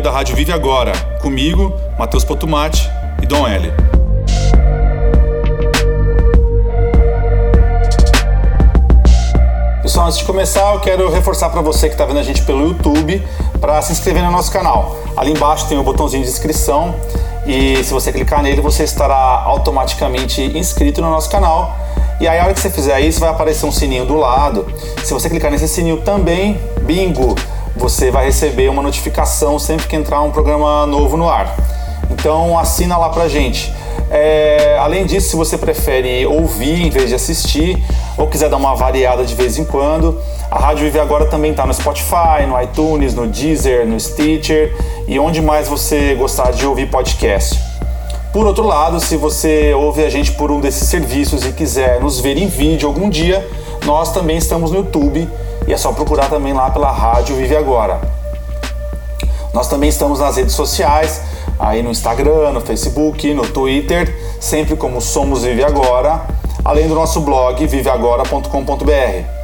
da Rádio Vive Agora, comigo, Matheus Potumati e Dom L. Pessoal, antes de começar, eu quero reforçar para você que está vendo a gente pelo YouTube para se inscrever no nosso canal. Ali embaixo tem o botãozinho de inscrição e se você clicar nele, você estará automaticamente inscrito no nosso canal. E aí, a hora que você fizer isso, vai aparecer um sininho do lado. Se você clicar nesse sininho também, bingo, você vai receber uma notificação sempre que entrar um programa novo no ar. Então, assina lá pra gente. É, além disso, se você prefere ouvir em vez de assistir, ou quiser dar uma variada de vez em quando, a Rádio Vive Agora também está no Spotify, no iTunes, no Deezer, no Stitcher e onde mais você gostar de ouvir podcast. Por outro lado, se você ouve a gente por um desses serviços e quiser nos ver em vídeo algum dia, nós também estamos no YouTube e é só procurar também lá pela Rádio Vive Agora. Nós também estamos nas redes sociais, aí no Instagram, no Facebook, no Twitter, sempre como Somos Vive Agora, além do nosso blog viveagora.com.br.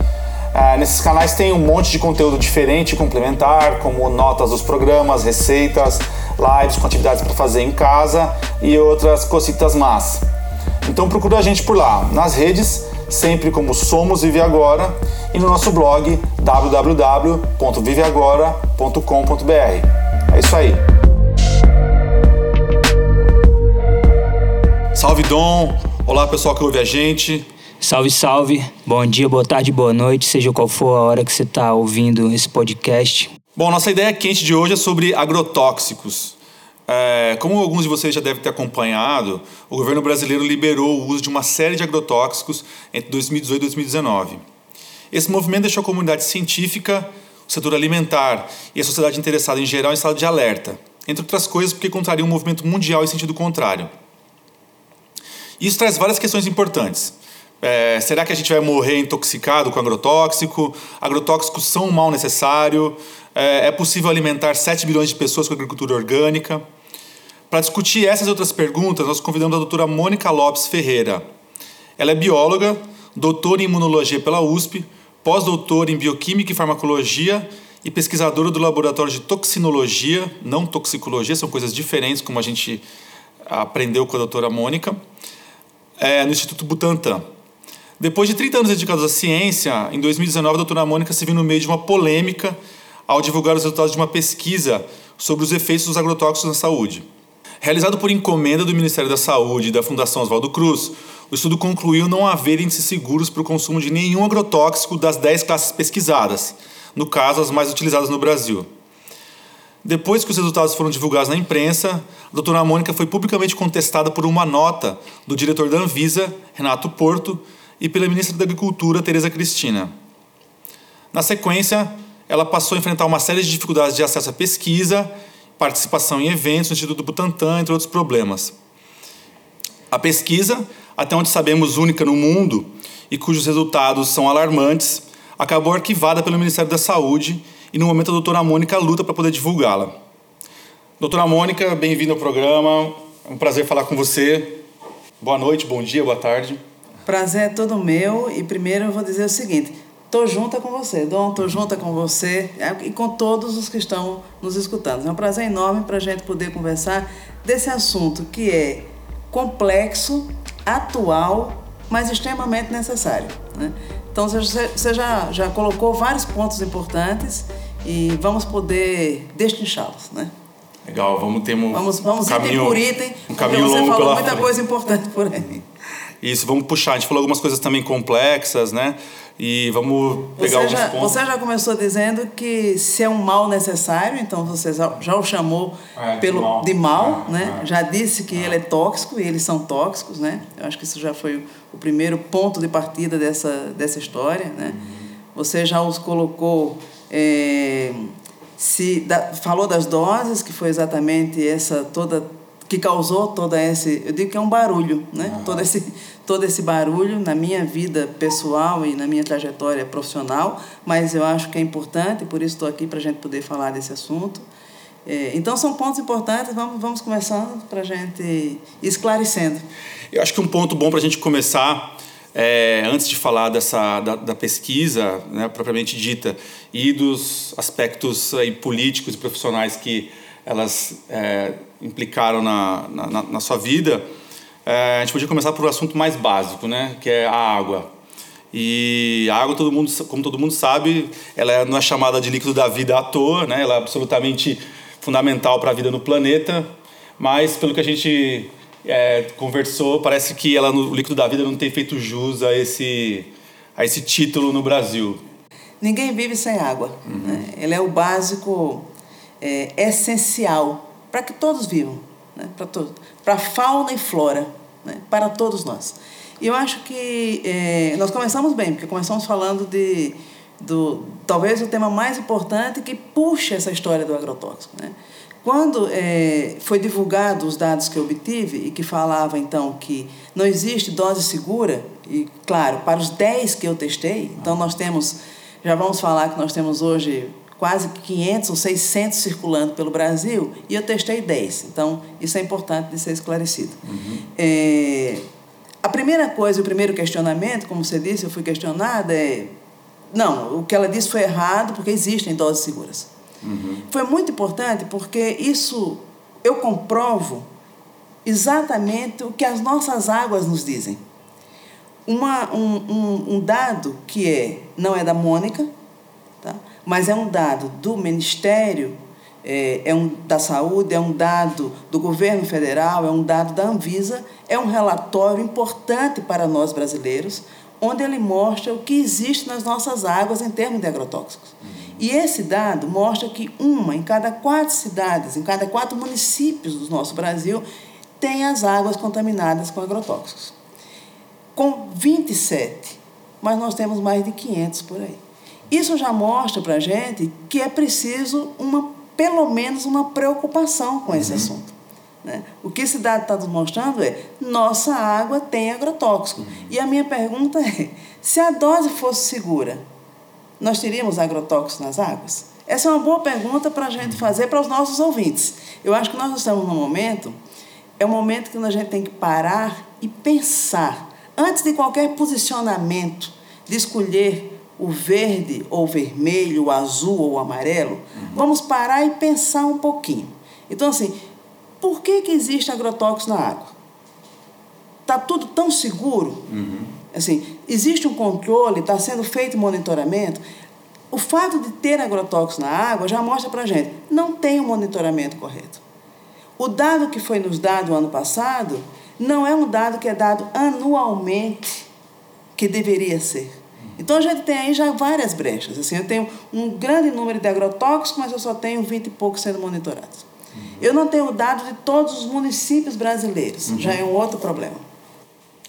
É, nesses canais tem um monte de conteúdo diferente e complementar, como notas dos programas, receitas, lives com atividades para fazer em casa e outras cositas más. Então procura a gente por lá, nas redes, sempre como Somos Vive Agora e no nosso blog www.viveagora.com.br. É isso aí. Salve Dom! Olá pessoal que ouve a gente. Salve, salve. Bom dia, boa tarde, boa noite, seja qual for a hora que você está ouvindo esse podcast. Bom, nossa ideia quente de hoje é sobre agrotóxicos. É, como alguns de vocês já devem ter acompanhado, o governo brasileiro liberou o uso de uma série de agrotóxicos entre 2018 e 2019. Esse movimento deixou a comunidade científica, o setor alimentar e a sociedade interessada em geral em estado de alerta, entre outras coisas porque contraria um movimento mundial em sentido contrário. Isso traz várias questões importantes. É, será que a gente vai morrer intoxicado com agrotóxico? Agrotóxicos são um mal necessário? É, é possível alimentar 7 bilhões de pessoas com agricultura orgânica? Para discutir essas e outras perguntas, nós convidamos a doutora Mônica Lopes Ferreira. Ela é bióloga, doutora em imunologia pela USP, pós-doutora em bioquímica e farmacologia e pesquisadora do laboratório de toxinologia, não toxicologia, são coisas diferentes, como a gente aprendeu com a doutora Mônica, é, no Instituto Butantan. Depois de 30 anos dedicados à ciência, em 2019 a doutora Mônica se viu no meio de uma polêmica ao divulgar os resultados de uma pesquisa sobre os efeitos dos agrotóxicos na saúde. Realizado por encomenda do Ministério da Saúde e da Fundação Oswaldo Cruz, o estudo concluiu não haver índices seguros para o consumo de nenhum agrotóxico das 10 classes pesquisadas, no caso as mais utilizadas no Brasil. Depois que os resultados foram divulgados na imprensa, a doutora Mônica foi publicamente contestada por uma nota do diretor da Anvisa, Renato Porto, e pela ministra da Agricultura, Tereza Cristina. Na sequência, ela passou a enfrentar uma série de dificuldades de acesso à pesquisa, participação em eventos no Instituto Butantan, entre outros problemas. A pesquisa, até onde sabemos única no mundo e cujos resultados são alarmantes, acabou arquivada pelo Ministério da Saúde e no momento a doutora Mônica luta para poder divulgá-la. Doutora Mônica, bem-vinda ao programa. É um prazer falar com você. Boa noite, bom dia, boa tarde. Prazer é todo meu e primeiro eu vou dizer o seguinte: tô junta com você, Dom, tô junta com você é, e com todos os que estão nos escutando. É um prazer enorme para a gente poder conversar desse assunto que é complexo, atual, mas extremamente necessário. Né? Então você já, já colocou vários pontos importantes e vamos poder destrinchá-los, né? Legal, vamos ter um vamos, vamos caminho, item por item, um caminho você longo falou pela muita frente. coisa importante por aí. Isso, vamos puxar. A gente falou algumas coisas também complexas, né? E vamos pegar Você alguns já, pontos. você já começou dizendo que se é um mal necessário, então você já, já o chamou É, de pelo, mal. de mal, É, né? é. Já disse que ele é tóxico e eles são tóxicos, né? Eu acho que isso já foi o primeiro ponto de partida dessa, dessa história, né? Você já os colocou, é, se da- falou das doses, que foi exatamente essa toda que causou toda esse, eu digo que é um barulho, né? Todo esse todo esse barulho na minha vida pessoal e na minha trajetória profissional, mas eu acho que é importante, por isso estou aqui para a gente poder falar desse assunto. É, então são pontos importantes, vamos vamos começando para a gente esclarecendo. Eu acho que um ponto bom para a gente começar, é, antes de falar dessa, da, da pesquisa né, propriamente dita e dos aspectos aí, políticos e profissionais que elas é, implicaram na, na, na, sua vida, é, a gente podia começar por um assunto mais básico, né? Que é a água. E a água, todo mundo, como todo mundo sabe, ela não é chamada de líquido da vida à toa, né? Ela é absolutamente fundamental para a vida no planeta, mas pelo que a gente é, conversou, parece que ela no líquido da vida não tem feito jus a esse, a esse título no Brasil. Ninguém vive sem água. Uhum. Né? Ele é o básico é, essencial para que todos vivam, né? para todos, para fauna e flora, né? para todos nós. E eu acho que é, nós começamos bem, porque começamos falando de do talvez o tema mais importante que puxa essa história do agrotóxico, né? Quando é, foi divulgado os dados que eu obtive e que falava então que não existe dose segura, e claro, para os 10 que eu testei, então nós temos, já vamos falar que nós temos hoje quase 500 ou 600 circulando pelo Brasil e eu testei 10. Então, isso é importante de ser esclarecido. Uhum. É, a primeira coisa, o primeiro questionamento, como você disse, eu fui questionada, é: não, o que ela disse foi errado porque existem doses seguras. Uhum. Foi muito importante porque isso eu comprovo exatamente o que as nossas águas nos dizem. Uma, um, um, um dado que é, não é da Mônica? Mas é um dado do Ministério é, é, um da Saúde, é um dado do governo federal, é um dado da Anvisa, é um relatório importante para nós brasileiros, onde ele mostra o que existe nas nossas águas em termos de agrotóxicos. E esse dado mostra que uma em cada quatro cidades, em cada quatro municípios do nosso Brasil, tem as águas contaminadas com agrotóxicos. Com 27, mas nós temos mais de 500 por aí. Isso já mostra para a gente que é preciso uma, pelo menos uma preocupação com esse uhum. assunto. Né? O que esse dado está nos mostrando é nossa água tem agrotóxico. Uhum. E a minha pergunta é: se a dose fosse segura, nós teríamos agrotóxicos nas águas? Essa é uma boa pergunta para a gente fazer para os nossos ouvintes. Eu acho que nós estamos num momento, é um momento que a gente tem que parar e pensar, antes de qualquer posicionamento, de escolher o verde ou o vermelho, o azul ou o amarelo, uhum. vamos parar e pensar um pouquinho. Então, assim, por que, que existe agrotóxicos na água? Está tudo tão seguro? Uhum. Assim, existe um controle, está sendo feito monitoramento. O fato de ter agrotóxicos na água já mostra para a gente, não tem um monitoramento correto. O dado que foi nos dado ano passado não é um dado que é dado anualmente, que deveria ser. Então a gente tem aí já várias brechas. Assim, eu tenho um grande número de agrotóxicos, mas eu só tenho 20 e poucos sendo monitorados. Uhum. Eu não tenho dados de todos os municípios brasileiros, uhum. já é um outro problema.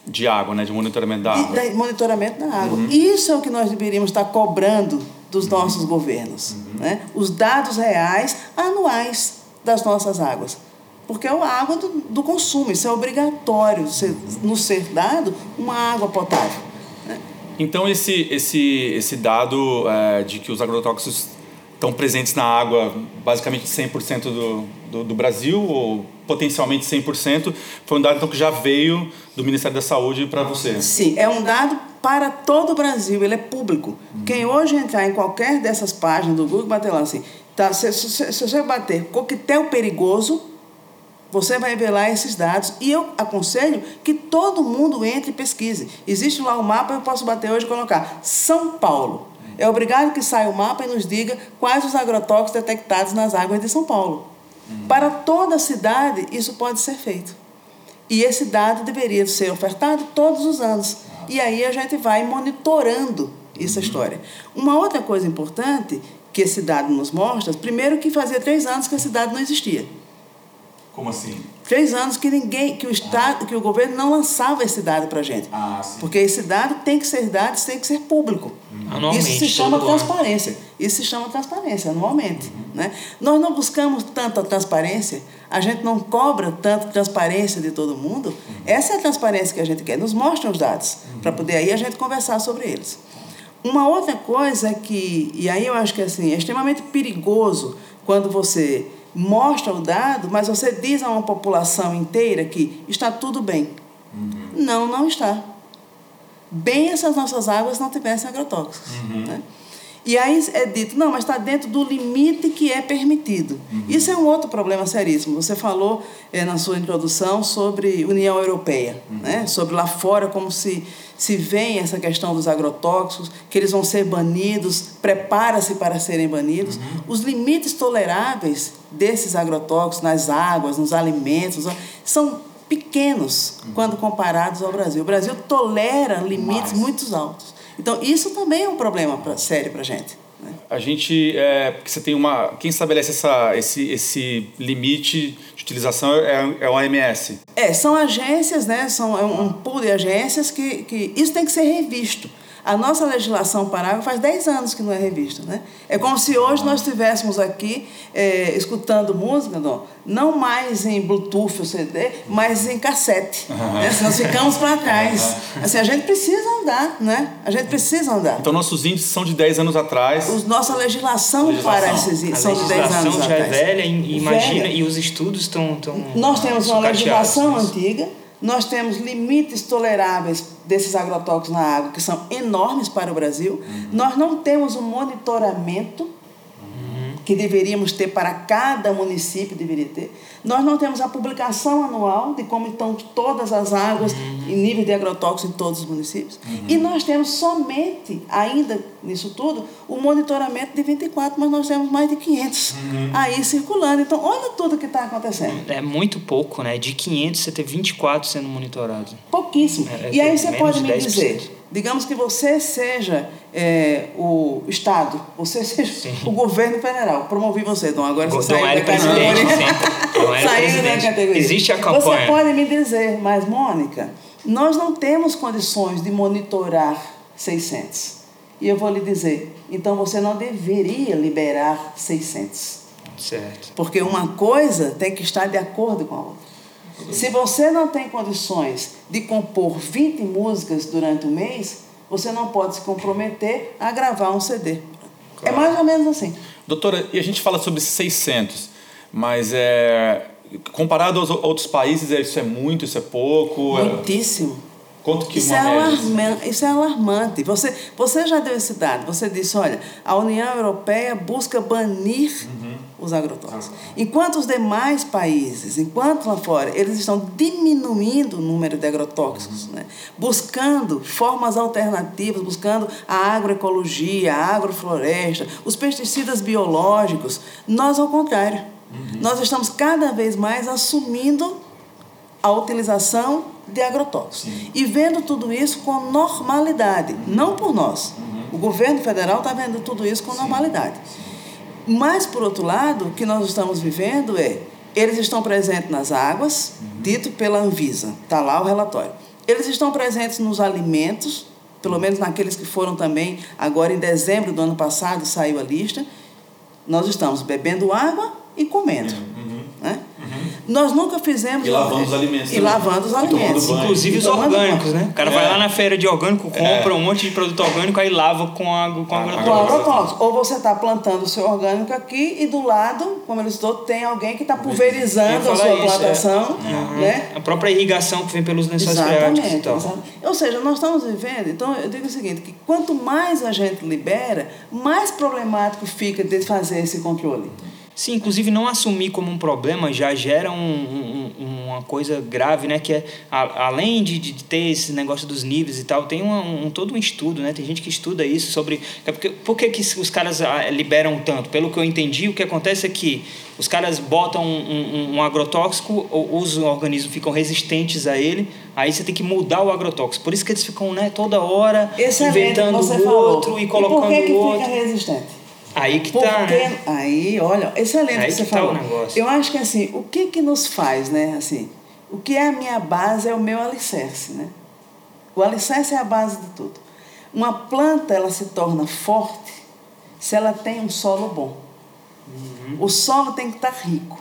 De água, né? De monitoramento da água. De monitoramento da água. Uhum. Isso é o que nós deveríamos estar cobrando dos uhum. nossos governos. Uhum. Né? Os dados reais anuais das nossas águas. Porque é a água do, do consumo, isso é obrigatório ser, nos ser dado uma água potável. Então esse, esse, esse dado é, de que os agrotóxicos estão presentes na água basicamente 100% do, do, do, Brasil, ou potencialmente 100%, foi um dado então, que já veio do Ministério da Saúde para você. Sim, é um dado para todo o Brasil, ele é público. Uhum. Quem hoje entrar em qualquer dessas páginas do Google, bater lá assim, tá, se, se, se você bater coquetel perigoso, você vai ver lá esses dados e eu aconselho que todo mundo entre e pesquise. Existe lá o um mapa, eu posso bater hoje e colocar São Paulo. É obrigado que saia o mapa e nos diga quais os agrotóxicos detectados nas águas de São Paulo. Uhum. Para toda a cidade, isso pode ser feito. E esse dado deveria ser ofertado todos os anos. E aí a gente vai monitorando essa uhum. história. Uma outra coisa importante que esse dado nos mostra, primeiro que fazia três anos que esse dado não existia. Como assim? Três anos que ninguém, que o Estado, ah. que o governo não lançava esse dado para a gente. Ah, sim. Porque esse dado tem que ser dado, tem que ser público. Uhum. Isso se chama transparência. Ano. Isso se chama transparência, anualmente. Uhum. Né? Nós não buscamos tanta transparência, a gente não cobra tanta transparência de todo mundo. Uhum. Essa é a transparência que a gente quer. Nos mostra os dados, uhum. para poder aí a gente conversar sobre eles. Uma outra coisa é que, e aí eu acho que assim, é extremamente perigoso quando você mostra o dado, mas você diz a uma população inteira que está tudo bem. Uhum. Não, não está. Bem essas nossas águas não tivessem agrotóxicos. Uhum. Né? E aí é dito, não, mas está dentro do limite que é permitido. Uhum. Isso é um outro problema seríssimo. Você falou é, na sua introdução sobre União Europeia, uhum. né? sobre lá fora como se, se vê essa questão dos agrotóxicos, que eles vão ser banidos, prepara-se para serem banidos. Uhum. Os limites toleráveis desses agrotóxicos nas águas, nos alimentos, são pequenos uhum. quando comparados ao Brasil. O Brasil tolera limites muito altos. Então, isso também é um problema pra, sério para a gente. Né? A gente, é, porque você tem uma, quem estabelece essa, esse, esse limite de utilização é, é o OMS. É, são agências, né, são é um pool de agências que, que isso tem que ser revisto. A nossa legislação para água faz 10 anos que não é revista. Né? É como se hoje nós estivéssemos aqui é, escutando música, não, não mais em Bluetooth ou CD, mas em cassete. Uhum. Né? Nós ficamos para trás. Assim, a gente precisa andar, né? A gente precisa andar. Então, nossos índices são de 10 anos atrás. Os, nossa legislação, legislação. para esses índices são de 10 anos atrás. A legislação já é velha, imagina, velha. e os estudos estão... Nós temos uma legislação antiga, nós temos limites toleráveis desses agrotóxicos na água, que são enormes para o Brasil. Uhum. Nós não temos um monitoramento que deveríamos ter para cada município deveria ter. Nós não temos a publicação anual de como estão todas as águas uhum. e nível de agrotóxicos em todos os municípios. Uhum. E nós temos somente, ainda nisso tudo, o monitoramento de 24, mas nós temos mais de 500 uhum. aí circulando. Então, olha tudo que está acontecendo. É muito pouco, né? De 500 você ter 24 sendo monitorados. Pouquíssimo. É, é e aí você pode me dizer Digamos que você seja é, o Estado, você seja sim. o governo federal. Promovi você, então agora você saiu da categoria. Saiu da categoria. Existe a campanha. Você pode me dizer, mas Mônica, nós não temos condições de monitorar 600. E eu vou lhe dizer, então você não deveria liberar 600. Certo. Porque uma coisa tem que estar de acordo com a outra. Se você não tem condições de compor 20 músicas durante o mês, você não pode se comprometer a gravar um CD. É claro. É mais ou menos assim. Doutora, e a gente fala sobre 600, mas é, comparado aos outros países, é, isso é muito, isso é pouco? É Muitíssimo. Quanto que isso, é alarmante, isso é alarmante. Você, você já deu esse dado. Você disse, olha, a União Europeia busca banir uhum. os agrotóxicos. Enquanto os demais países, enquanto lá fora, eles estão diminuindo o número de agrotóxicos, uhum. né? buscando formas alternativas, buscando a agroecologia, a agrofloresta, os pesticidas biológicos. Nós, ao contrário, uhum. nós estamos cada vez mais assumindo a utilização de agrotóxicos. Sim. E vendo tudo isso com normalidade, não por nós. Uhum. O governo federal está vendo tudo isso com Sim. normalidade. Mas, por outro lado, o que nós estamos vivendo é, eles estão presentes nas águas, uhum. dito pela Anvisa, está lá o relatório. Eles estão presentes nos alimentos, pelo menos naqueles que foram também, agora em dezembro do ano passado saiu a lista. Nós estamos bebendo água e comendo. Uhum. Né? Nós nunca fizemos. E lavando os alimentos. E lavando os alimentos. Inclusive os orgânicos, né? O cara é. vai lá na feira de orgânico, compra é. um monte de produto orgânico, aí lava com água com agrotóxico. Ou você está plantando o seu orgânico aqui e do lado, como ele estou, tem alguém que está pulverizando a sua isso, é. plantação. É. Né? A própria irrigação que vem pelos lençóis freáticos e tal. Exatamente. Ou seja, nós estamos vivendo, então eu digo o seguinte, que quanto mais a gente libera, mais problemático fica de fazer esse controle. Sim, inclusive não assumir como um problema já gera um, um, uma coisa grave, né? Que é, a, além de, de ter esse negócio dos níveis e tal, tem um, um, todo um estudo, né? Tem gente que estuda isso sobre... É porque, por que, que os caras ah, liberam tanto? Pelo que eu entendi, o que acontece é que os caras botam um, um, agrotóxico, os organismos ficam resistentes a ele, aí você tem que mudar o agrotóxico. Por isso que eles ficam né, toda hora Excelente, inventando o outro e colocando e por que que o outro. Fica resistente? Aí que Porque, tá, né? Aí, olha, excelente aí que você que falou. Tá o negócio. Eu acho que assim, o que que nos faz, né? Assim, o que é a minha base é o meu alicerce, né? O alicerce é a base de tudo. Uma planta, ela se torna forte se ela tem um solo bom. Uhum. O solo tem que estar rico.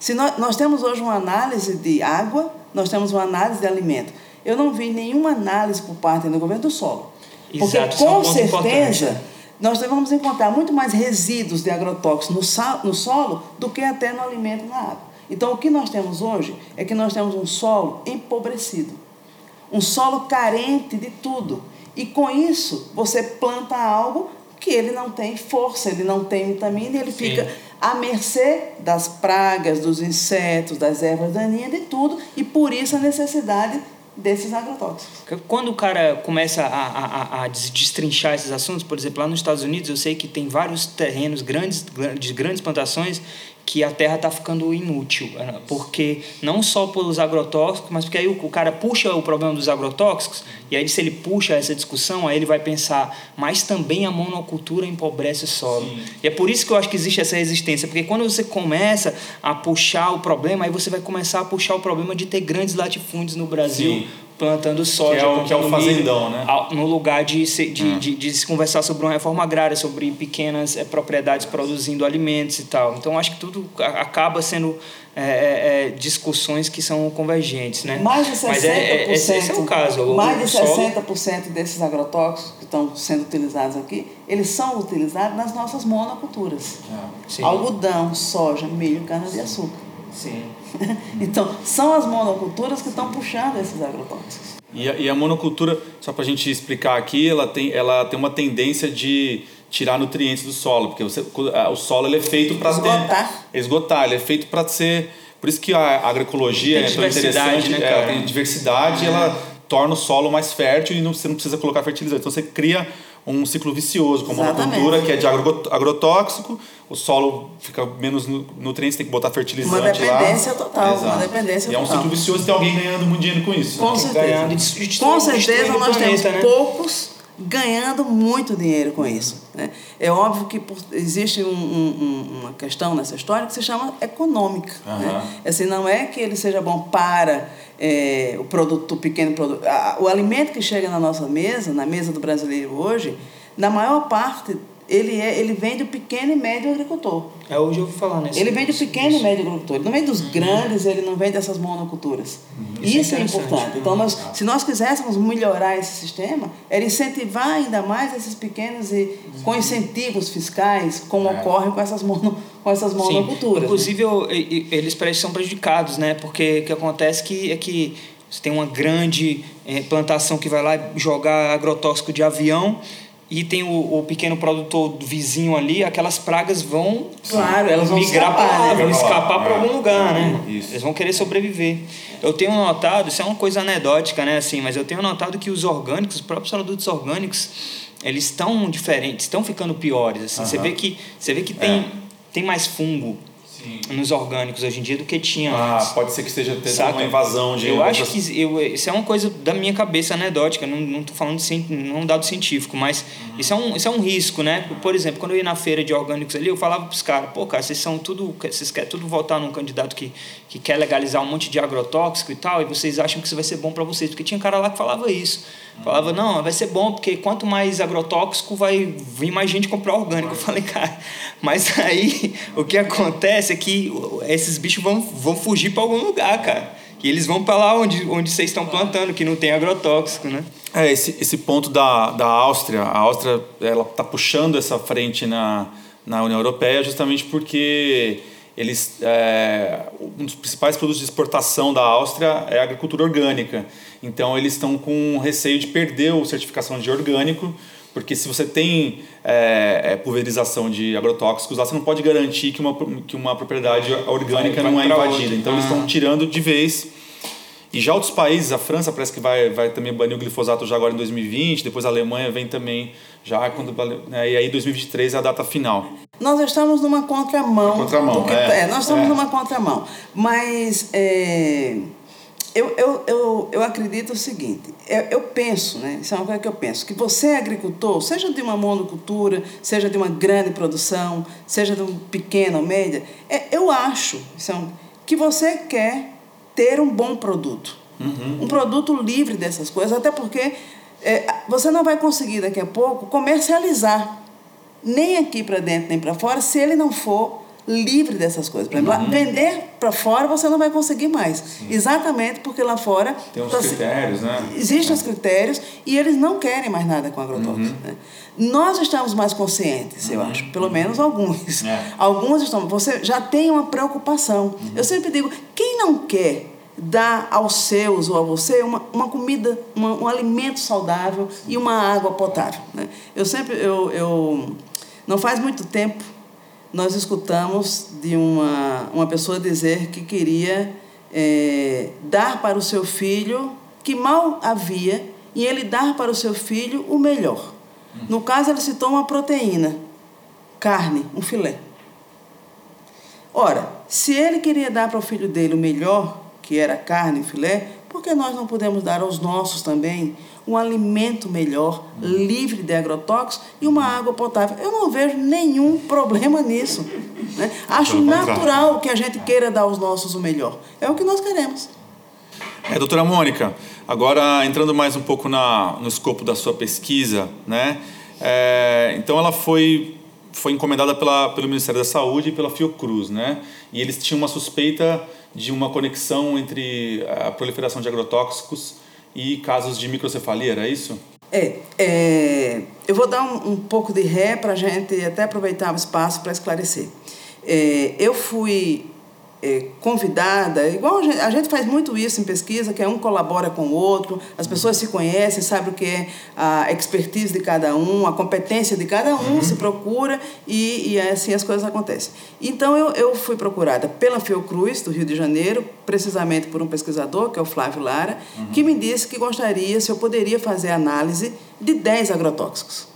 Se nós, nós temos hoje uma análise de água, nós temos uma análise de alimento. Eu não vi nenhuma análise por parte do governo do solo. Porque Exato, com é certeza nós vamos encontrar muito mais resíduos de agrotóxicos no, no solo do que até no alimento na água. Então, o que nós temos hoje é que nós temos um solo empobrecido, um solo carente de tudo. E com isso, você planta algo que ele não tem força, ele não tem vitamina, ele Sim. fica à mercê das pragas, dos insetos, das ervas daninhas, de tudo, e por isso a necessidade desses agrotóxicos. Quando o cara começa a, a, a destrinchar esses assuntos, por exemplo, lá nos Estados Unidos, eu sei que tem vários terrenos grandes, de grandes plantações que a terra está ficando inútil, né? porque não só pelos agrotóxicos, mas porque aí o, cara puxa o problema dos agrotóxicos, e aí se ele puxa essa discussão, aí ele vai pensar, mas também a monocultura empobrece o solo. Sim. E é por isso que eu acho que existe essa resistência, porque quando você começa a puxar o problema, aí você vai começar a puxar o problema de ter grandes latifúndios no Brasil. Sim plantando soja. Que é o, que é o fazendão, né? No lugar de se, de, hum. de, de, se conversar sobre uma reforma agrária, sobre pequenas é, propriedades produzindo alimentos e tal. Então, acho que tudo acaba sendo é, é, discussões que são convergentes, né? Mais de 60%, Mas é, esse, esse é o caso. Mais de 60% solo... desses agrotóxicos que estão sendo utilizados aqui, eles são utilizados nas nossas monoculturas. É. Algodão, soja, milho, cana-de-açúcar. Sim. então, são as monoculturas que estão puxando esses agrotóxicos. E a, e a monocultura, só para a gente explicar aqui, ela tem, ela tem uma tendência de tirar nutrientes do solo, porque você, o solo ele é feito para esgotar. Ter, esgotar, ele é feito para ser. Por isso que a agroecologia é tão interessante, né, é, tem diversidade, é. ela torna o solo mais fértil e não, você não precisa colocar fertilizante. Então você cria um ciclo vicioso, como a monocultura, que é de agrotóxico, o solo fica menos nutrientes, tem que botar fertilizante lá. Uma dependência lá. total, Exato. uma dependência e é um ciclo vicioso, tem alguém ganhando muito dinheiro com isso. Com né? certeza. Com certeza nós temos né? poucos ganhando muito dinheiro com isso. Né? É óbvio que existe um, um, uma questão nessa história que se chama econômica. Uhum. Né? Assim, não é que ele seja bom para é, o produto, o pequeno produto. O alimento que chega na nossa mesa, na mesa do brasileiro hoje, na maior parte ele, é, ele vem do pequeno e médio agricultor. É, hoje eu vou falar nesse Ele vem do pequeno isso. e médio agricultor. Ele não vem dos uhum. grandes, ele não vem dessas monoculturas. Uhum. Isso, isso é, é, importante. Então, nós, uhum. se nós quiséssemos melhorar esse sistema, era incentivar ainda mais esses pequenos e uhum. com incentivos fiscais, como é. ocorre com essas, mono, com essas monoculturas. Sim. Inclusive, né? eles são prejudicados, né? Porque o que acontece que, é que você tem uma grande é, plantação que vai lá jogar agrotóxico de avião e tem o, o, pequeno produtor vizinho ali, aquelas pragas vão claro, elas vão migrar para vão escapar para algum lugar, né? Isso. Eles vão querer sobreviver. Eu tenho notado, isso é uma coisa anedótica, né, assim, mas eu tenho notado que os orgânicos, os próprios produtos orgânicos, eles estão diferentes, estão ficando piores, assim. Uhum. Você vê que você vê que tem é. tem mais fungo, Sim. nos orgânicos hoje em dia do que tinha ah, antes. pode ser que esteja tendo uma invasão de. Eu outras... acho que eu, isso é uma coisa da minha cabeça anedótica, não estou falando de não é um dado científico, mas uhum. isso, é um, isso é um risco, né? Por exemplo, quando eu ia na feira de orgânicos ali, eu falava para os caras, pô, cara, vocês são tudo. Vocês querem tudo votar num candidato que, que quer legalizar um monte de agrotóxico e tal, e vocês acham que isso vai ser bom para vocês, porque tinha cara lá que falava isso. Falava, não, vai ser bom, porque quanto mais agrotóxico, vai vir mais gente comprar orgânico. Eu falei, cara, mas aí o que acontece é que esses bichos vão, vão fugir para algum lugar, cara. E eles vão para lá onde, onde vocês estão plantando, que não tem agrotóxico, né? É, esse, esse ponto da, da Áustria, a Áustria ela está puxando essa frente na, na União Europeia justamente porque eles é, um dos principais produtos de exportação da Áustria é a agricultura orgânica. Então eles estão com receio de perder a certificação de orgânico, porque se você tem é, é, pulverização de agrotóxicos lá, você não pode garantir que uma, que uma propriedade orgânica vai, vai não é invadida. Então ah. eles estão tirando de vez. E já outros países, a França parece que vai, vai também banir o glifosato já agora em 2020, depois a Alemanha vem também já quando né, e aí 2023 é a data final. Nós estamos numa contramão. Contramão, que, é, é, Nós estamos é. numa contramão, mas é, eu, eu, eu, eu acredito o seguinte, eu, eu penso, né, isso é uma coisa que eu penso, que você é agricultor, seja de uma monocultura, seja de uma grande produção, seja de um pequeno ou média, é, eu acho é um, que você quer ter um bom produto. Uhum. Um produto livre dessas coisas, até porque é, você não vai conseguir daqui a pouco comercializar nem aqui para dentro nem para fora se ele não for livre dessas coisas. Por exemplo, uhum. vender para fora você não vai conseguir mais. Sim. Exatamente porque lá fora. Tem uns tá, critérios, né? Existem é. os critérios e eles não querem mais nada com agrotóxico. Uhum. Né? Nós estamos mais conscientes, eu uhum. acho. Pelo menos alguns. É. Alguns estão. Você já tem uma preocupação. Uhum. Eu sempre digo: quem não quer dar aos seus ou a você uma, uma comida, uma, um alimento saudável e uma água potável. Né? Eu sempre, eu, eu, não faz muito tempo, nós escutamos de uma, uma pessoa dizer que queria é, dar para o seu filho que mal havia e ele dar para o seu filho o melhor. No caso, ele citou uma proteína, carne, um filé. Ora, se ele queria dar para o filho dele o melhor, que era carne e filé, por que nós não podemos dar aos nossos também um alimento melhor, livre de agrotóxicos e uma água potável? Eu não vejo nenhum problema nisso. Né? Acho natural que a gente queira dar aos nossos o melhor. É o que nós queremos. É, doutora Mônica, agora entrando mais um pouco na, no escopo da sua pesquisa, né? É, então ela foi foi encomendada pela, pelo Ministério da Saúde e pela Fiocruz, né? E eles tinham uma suspeita de uma conexão entre a proliferação de agrotóxicos e casos de microcefalia, era isso? É, é eu vou dar um, um pouco de ré para a gente até aproveitar o espaço para esclarecer. É, eu fui é, convidada, igual a gente, a gente, faz muito isso em pesquisa, que é um colabora com o outro, as pessoas se conhecem, sabem o que é a expertise de cada um, a competência de cada um, uhum. se procura e, e assim as coisas acontecem. Então eu, eu fui procurada pela Fiocruz, do Rio de Janeiro, precisamente por um pesquisador, que é o Flávio Lara, uhum. que me disse que gostaria, se eu poderia fazer análise de 10 agrotóxicos.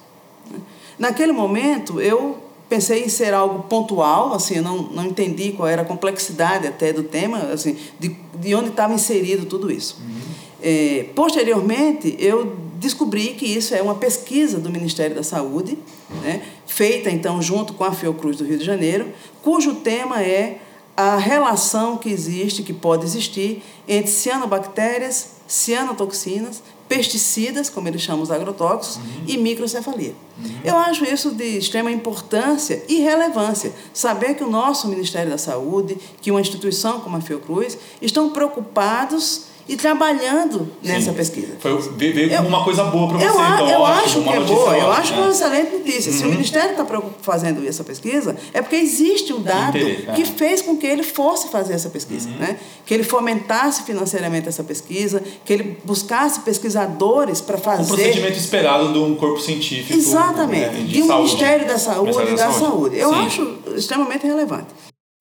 Naquele momento, eu pensei em ser algo pontual, assim, eu não, não entendi qual era a complexidade até do tema, assim, de, de onde estava inserido tudo isso. Uhum. É, posteriormente, eu descobri que isso é uma pesquisa do Ministério da Saúde, né, feita então junto com a Fiocruz do Rio de Janeiro, cujo tema é a relação que existe, que pode existir, entre cianobactérias, cianotoxinas pesticidas, como eles chamam os agrotóxicos, uhum. e microcefalia. Uhum. Eu acho isso de extrema importância e relevância. Saber que o nosso Ministério da Saúde, que uma instituição como a Fiocruz, estão preocupados e trabalhando nessa Sim. pesquisa. Foi, veio como uma coisa boa para você. Eu, então, eu acho que é boa, eu acho que é uma excelente notícia. Uhum. Se o uhum. Ministério está fazendo essa pesquisa, é porque existe um dado é. que fez com que ele fosse fazer essa pesquisa. Uhum. Né? Que ele fomentasse financeiramente essa pesquisa, que ele buscasse pesquisadores para fazer. Um procedimento esperado de um corpo científico. Exatamente. Né, de, de um saúde. Ministério da Saúde e da, da Saúde. saúde. Eu Sim. acho extremamente relevante.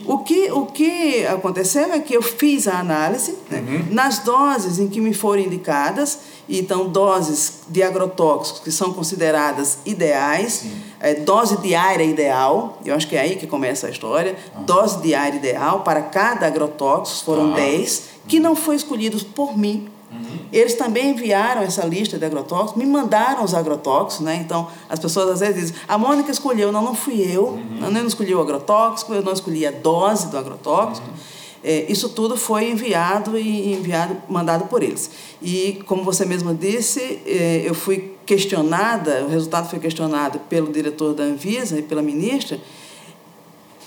O que, o que aconteceu é que eu fiz a análise né, uhum. nas doses em que me foram indicadas, então doses de agrotóxicos que são consideradas ideais, é, dose diária ideal, eu acho que é aí que começa a história, uhum. dose diária ideal para cada agrotóxico, foram 10, que não foi escolhidos por mim, Uhum. Eles também enviaram essa lista de agrotóxicos, me mandaram os agrotóxicos, né? Então, as pessoas às vezes dizem, a Mônica escolheu, não, não fui eu, uhum. eu não escolhi o agrotóxico, eu não escolhi a dose do agrotóxico. Uhum. É, isso tudo foi enviado e enviado, mandado por eles. E, como você mesma disse, é, eu fui questionada, o resultado foi questionado pelo diretor da Anvisa e pela ministra,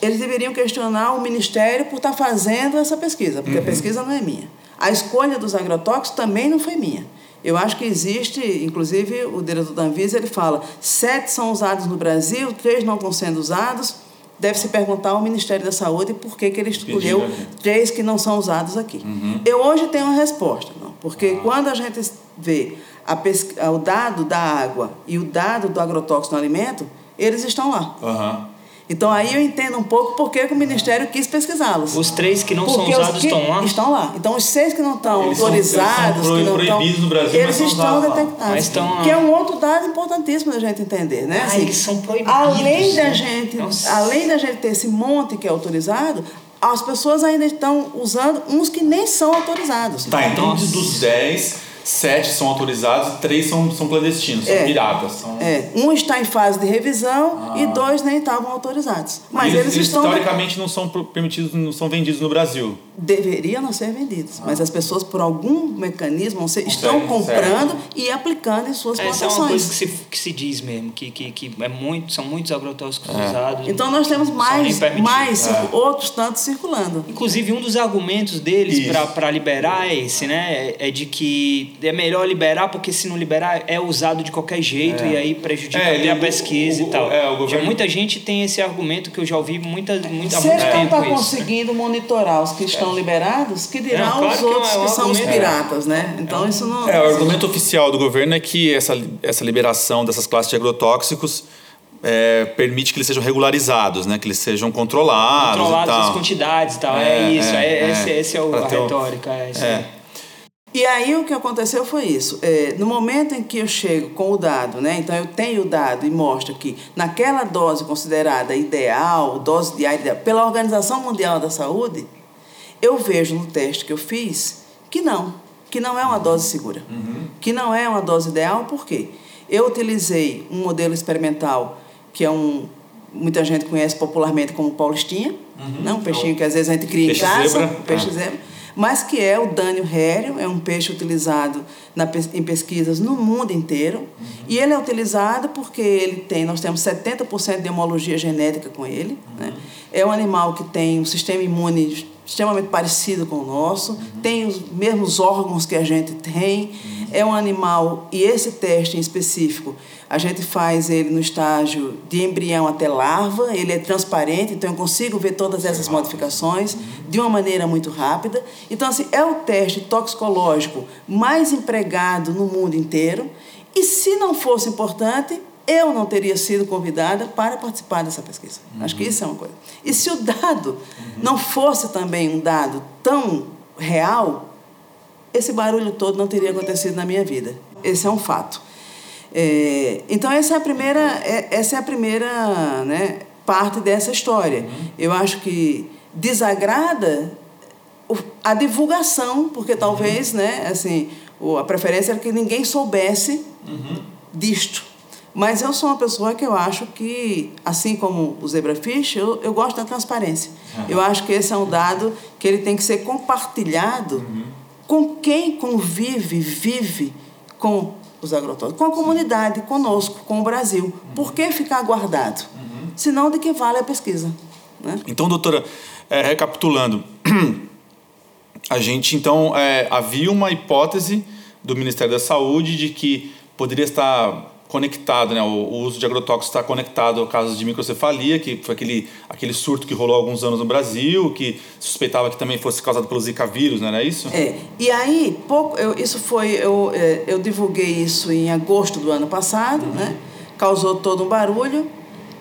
eles deveriam questionar o Ministério por estar fazendo essa pesquisa, porque uhum. a pesquisa não é minha. A escolha dos agrotóxicos também não foi minha. Eu acho que existe, inclusive o diretor da Anvisa ele fala, sete são usados no Brasil, três não estão sendo usados. Deve-se perguntar ao Ministério da Saúde por que, que ele escolheu três que não são usados aqui. Uhum. Eu hoje tenho uma resposta, não? porque ah. quando a gente vê a o dado da água e o dado do agrotóxico no alimento, eles estão lá. Uhum. Então aí eu entendo um pouco por que o Ministério quis pesquisá-los. Os três que não porque são usados estão lá? Estão lá. Então os seis que não estão eles autorizados, são, eles são proibidos estão, no Brasil, eles estão detectados. Mas estão... Que é um outro dado importantíssimo da gente entender, né? Ah, assim, eles são proibidos. Além da gente, além da gente ter esse monte que é autorizado, as pessoas ainda estão usando uns que nem são autorizados. Tá, então dos 10 sete são autorizados e três são, são clandestinos, são é, piratas. São... É. Um está em fase de revisão ah. e dois nem estavam autorizados. Mas eles, eles, estão. Teoricamente não são permitidos, não são vendidos no Brasil. Deveriam não ser vendidos. Ah. Mas as pessoas, por algum mecanismo, estão comprando certo. e aplicando em suas Essa plantações. é uma coisa que se, que se diz mesmo, que, que, que é muito, são muitos agrotóxicos é. usados. Então nós temos mais, mais é. outros tantos circulando. Inclusive, um dos argumentos deles para liberar esse, né, é de que é melhor liberar porque se não liberar é usado de qualquer jeito É. e aí prejudica É, a pesquisa o- o- e tal. é, o Já governo- muita gente tem esse argumento que eu já ouvi muita, muita, há Se ele não está conseguindo monitorar os que estão liberados, que dirá Não, claro os que é outros é um que são os piratas, né? Então isso não. É, o argumento oficial do governo é que essa, essa liberação dessas classes de agrotóxicos é, permite que eles sejam regularizados, né? Que eles sejam controlados, Controladas e as quantidades e tal. É, É, isso, é, é, é. Esse, esse é o, a um- retórica. É, É. E aí o que aconteceu foi isso. É, no momento em que eu chego com o dado, né? Então eu tenho o dado e mostra que naquela dose considerada ideal, dose diária ideal, pela Organização Mundial da Saúde, eu vejo no teste que eu fiz que não, que não é uma dose segura, que não é uma dose ideal, por quê? Eu utilizei um modelo experimental que é um muita gente conhece popularmente como paulistinha, né? um peixinho que às vezes a gente cria Peixe em casa, zebra. peixe Ah. zebra mas que é o dânio rério, é um peixe utilizado na, em pesquisas no mundo inteiro. E ele é utilizado porque ele tem, nós temos 70% de homologia genética com ele. Né? É um animal que tem um sistema imune extremamente parecido com o nosso, tem os mesmos órgãos que a gente tem. É um animal, e esse teste em específico, a gente faz ele no estágio de embrião até larva, ele é transparente, então eu consigo ver todas essas modificações de uma maneira muito rápida. Então, assim, é o teste toxicológico mais empregado no mundo inteiro. E se não fosse importante, eu não teria sido convidada para participar dessa pesquisa. Acho que isso é uma coisa. E se o dado não fosse também um dado tão real, esse barulho todo não teria acontecido na minha vida. Esse é um fato. É, então essa é a primeira, é- essa é a primeira né, parte dessa história. Eu acho que desagrada a divulgação, porque talvez, né, assim, a preferência era que ninguém soubesse disto. Mas eu sou uma pessoa que eu acho que, assim como o zebrafish, eu, eu gosto da transparência. Eu acho que esse é um dado que ele tem que ser compartilhado com quem convive, vive com os agrotóxicos, com a comunidade, conosco, com o Brasil. Por que ficar guardado? Senão de que vale a pesquisa. Né? Então, doutora, é, recapitulando, a gente então é, havia uma hipótese do Ministério da Saúde de que poderia estar conectado, né, o, uso de agrotóxicos está conectado ao caso de microcefalia, que foi aquele, aquele surto que rolou há alguns anos no Brasil, que suspeitava que também fosse causado pelo Zika vírus, não era isso? É, e aí, pouco, eu, isso foi, eu, é, eu divulguei isso em agosto do ano passado, né? causou todo um barulho,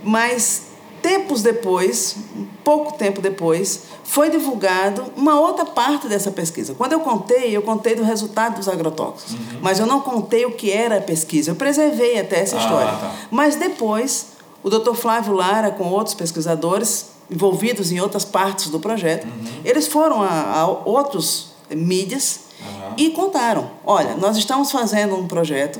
mas tempos depois, pouco tempo depois, foi divulgado uma outra parte dessa pesquisa. Quando eu contei, eu contei do resultado dos agrotóxicos, mas eu não contei o que era a pesquisa, eu preservei até essa Ah, história. tá. Mas depois, o Dr. Flávio Lara, com outros pesquisadores envolvidos em outras partes do projeto, eles foram a, a outros mídias e contaram: olha, nós estamos fazendo um projeto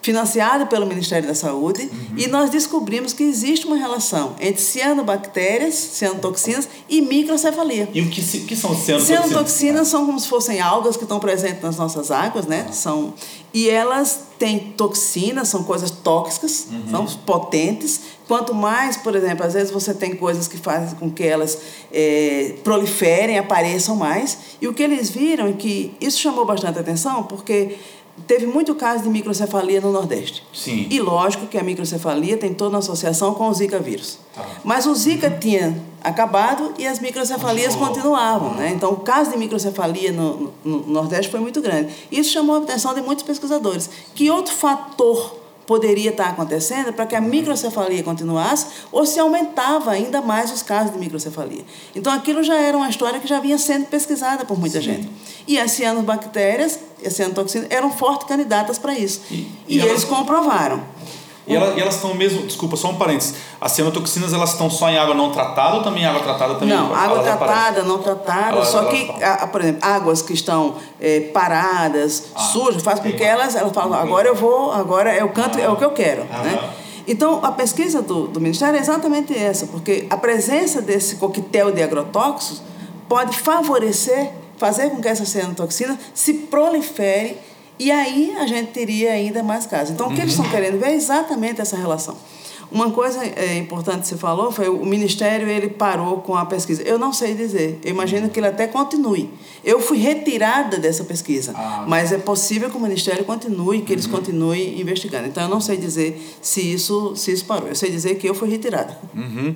financiado pelo Ministério da Saúde e nós descobrimos que existe uma relação entre cianobactérias, cianotoxinas e microcefalia. E o que, que são cianotoxinas? Cianotoxinas são como se fossem algas que estão presentes nas nossas águas, né? São, e elas têm toxinas, são coisas tóxicas, são potentes. Quanto mais, por exemplo, às vezes você tem coisas que fazem com que elas eh, proliferem, apareçam mais. E o que eles viram é que isso chamou bastante atenção, porque teve muito caso de microcefalia no Nordeste. Sim. E lógico que a microcefalia tem toda uma associação com o Zika vírus. Mas o Zika tinha acabado e as microcefalias continuavam. Né? Então, o caso de microcefalia no, no, no Nordeste foi muito grande. Isso chamou a atenção de muitos pesquisadores. Que outro fator poderia estar acontecendo para que a microcefalia continuasse ou se aumentava ainda mais os casos de microcefalia. Então, aquilo já era uma história que já vinha sendo pesquisada por muita gente. E as cianobactérias, as cianotoxinas, eram fortes candidatas para isso. E- E, e elas- eles comprovaram. E, ela- e elas estão mesmo, desculpa, só um parênteses. As cianotoxinas elas estão só em água não tratada ou também em água tratada também? Não, água elas aparecem? tratada, não tratada, Elas- só elas que, a- por exemplo, águas que estão eh, paradas, Ah, sujas, faz com que elas, elas falam, agora eu vou, agora é o canto, é o que eu quero. Né? Então, a pesquisa do, do Ministério é exatamente essa, porque a presença desse coquetel de agrotóxicos pode favorecer, fazer com que essa cianotoxina se prolifere e aí a gente teria ainda mais casos. Então, o que eles Uhum. estão querendo ver é exatamente essa relação. Uma coisa é, importante que você falou foi o Ministério ele parou com a pesquisa. Eu não sei dizer. Eu imagino que ele até continue. Eu fui retirada dessa pesquisa, ah. mas é possível que o Ministério continue, que eles uhum. continuem investigando. Então eu não sei dizer se isso, se isso parou. Eu sei dizer que eu fui retirada. Uhum.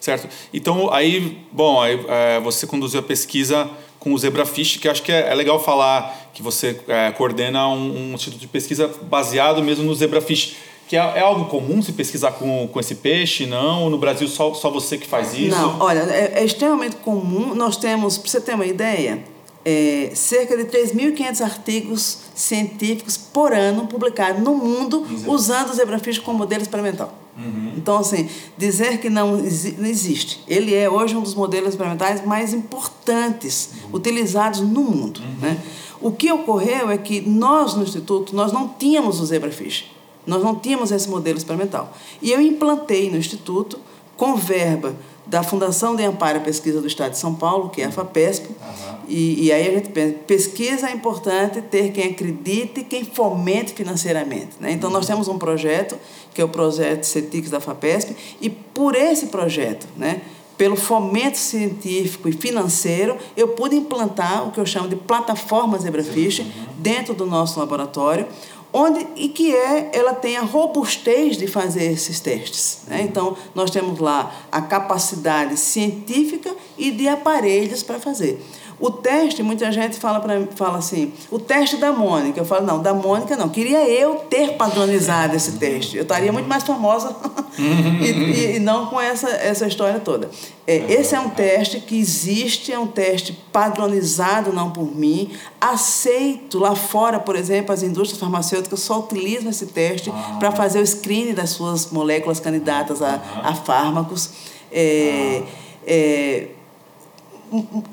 Certo. Então aí, bom, aí, é, você conduziu a pesquisa com o Zebrafish, que acho que é, é legal falar que você é, coordena um, um instituto de pesquisa baseado mesmo no Zebrafish que é, é, algo comum se pesquisar com, com esse peixe, não? No Brasil só, só você que faz isso? Não, olha, é, é extremamente comum. Nós temos, para você ter uma ideia, é, cerca de 3.500 artigos científicos por ano publicados no mundo Exato. usando o zebrafish como modelo experimental. Uhum. Então, assim, dizer que não, não existe. Ele é hoje um dos modelos experimentais mais importantes uhum. utilizados no mundo. Uhum. Né? O que ocorreu é que nós, no Instituto, nós não tínhamos o zebrafish. Nós não tínhamos esse modelo experimental. E eu implantei no Instituto, com verba da Fundação de Amparo à Pesquisa do Estado de São Paulo, que é a FAPESP, uhum. e, e aí a gente pensa, pesquisa é importante ter quem acredite e quem fomente financeiramente. Né? Então, uhum. nós temos um projeto, que é o projeto CETIX da FAPESP, e por esse projeto, né, pelo fomento científico e financeiro, eu pude implantar o que eu chamo de plataforma Zebrafish uhum. dentro do nosso laboratório, onde e que é ela tem a robustez de fazer esses testes. Né? Então, nós temos lá a capacidade científica e de aparelhos para fazer. O teste, muita gente fala, pra, fala assim, o teste da Mônica. Eu falo, não, da Mônica não. Queria eu ter padronizado esse teste. Eu estaria muito mais famosa e, e, e, não com essa, essa história toda. É, esse é um teste que existe, é um teste padronizado, não por mim, aceito. Lá fora, por exemplo, as indústrias farmacêuticas só utilizam esse teste ah. para fazer o screening das suas moléculas candidatas a, a fármacos. É, ah. é,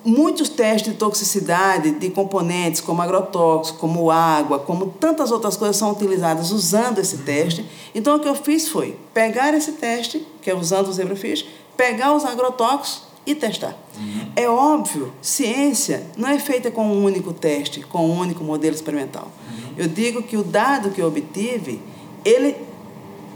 muitos testes de toxicidade de componentes como agrotóxicos, como água, como tantas outras coisas são utilizadas usando esse teste. Então o que eu fiz foi pegar esse teste, que é usando o zebrafish, pegar os agrotóxicos e testar. Uhum. É óbvio, ciência não é feita com um único teste, com um único modelo experimental. Uhum. Eu digo que o dado que eu obtive, ele,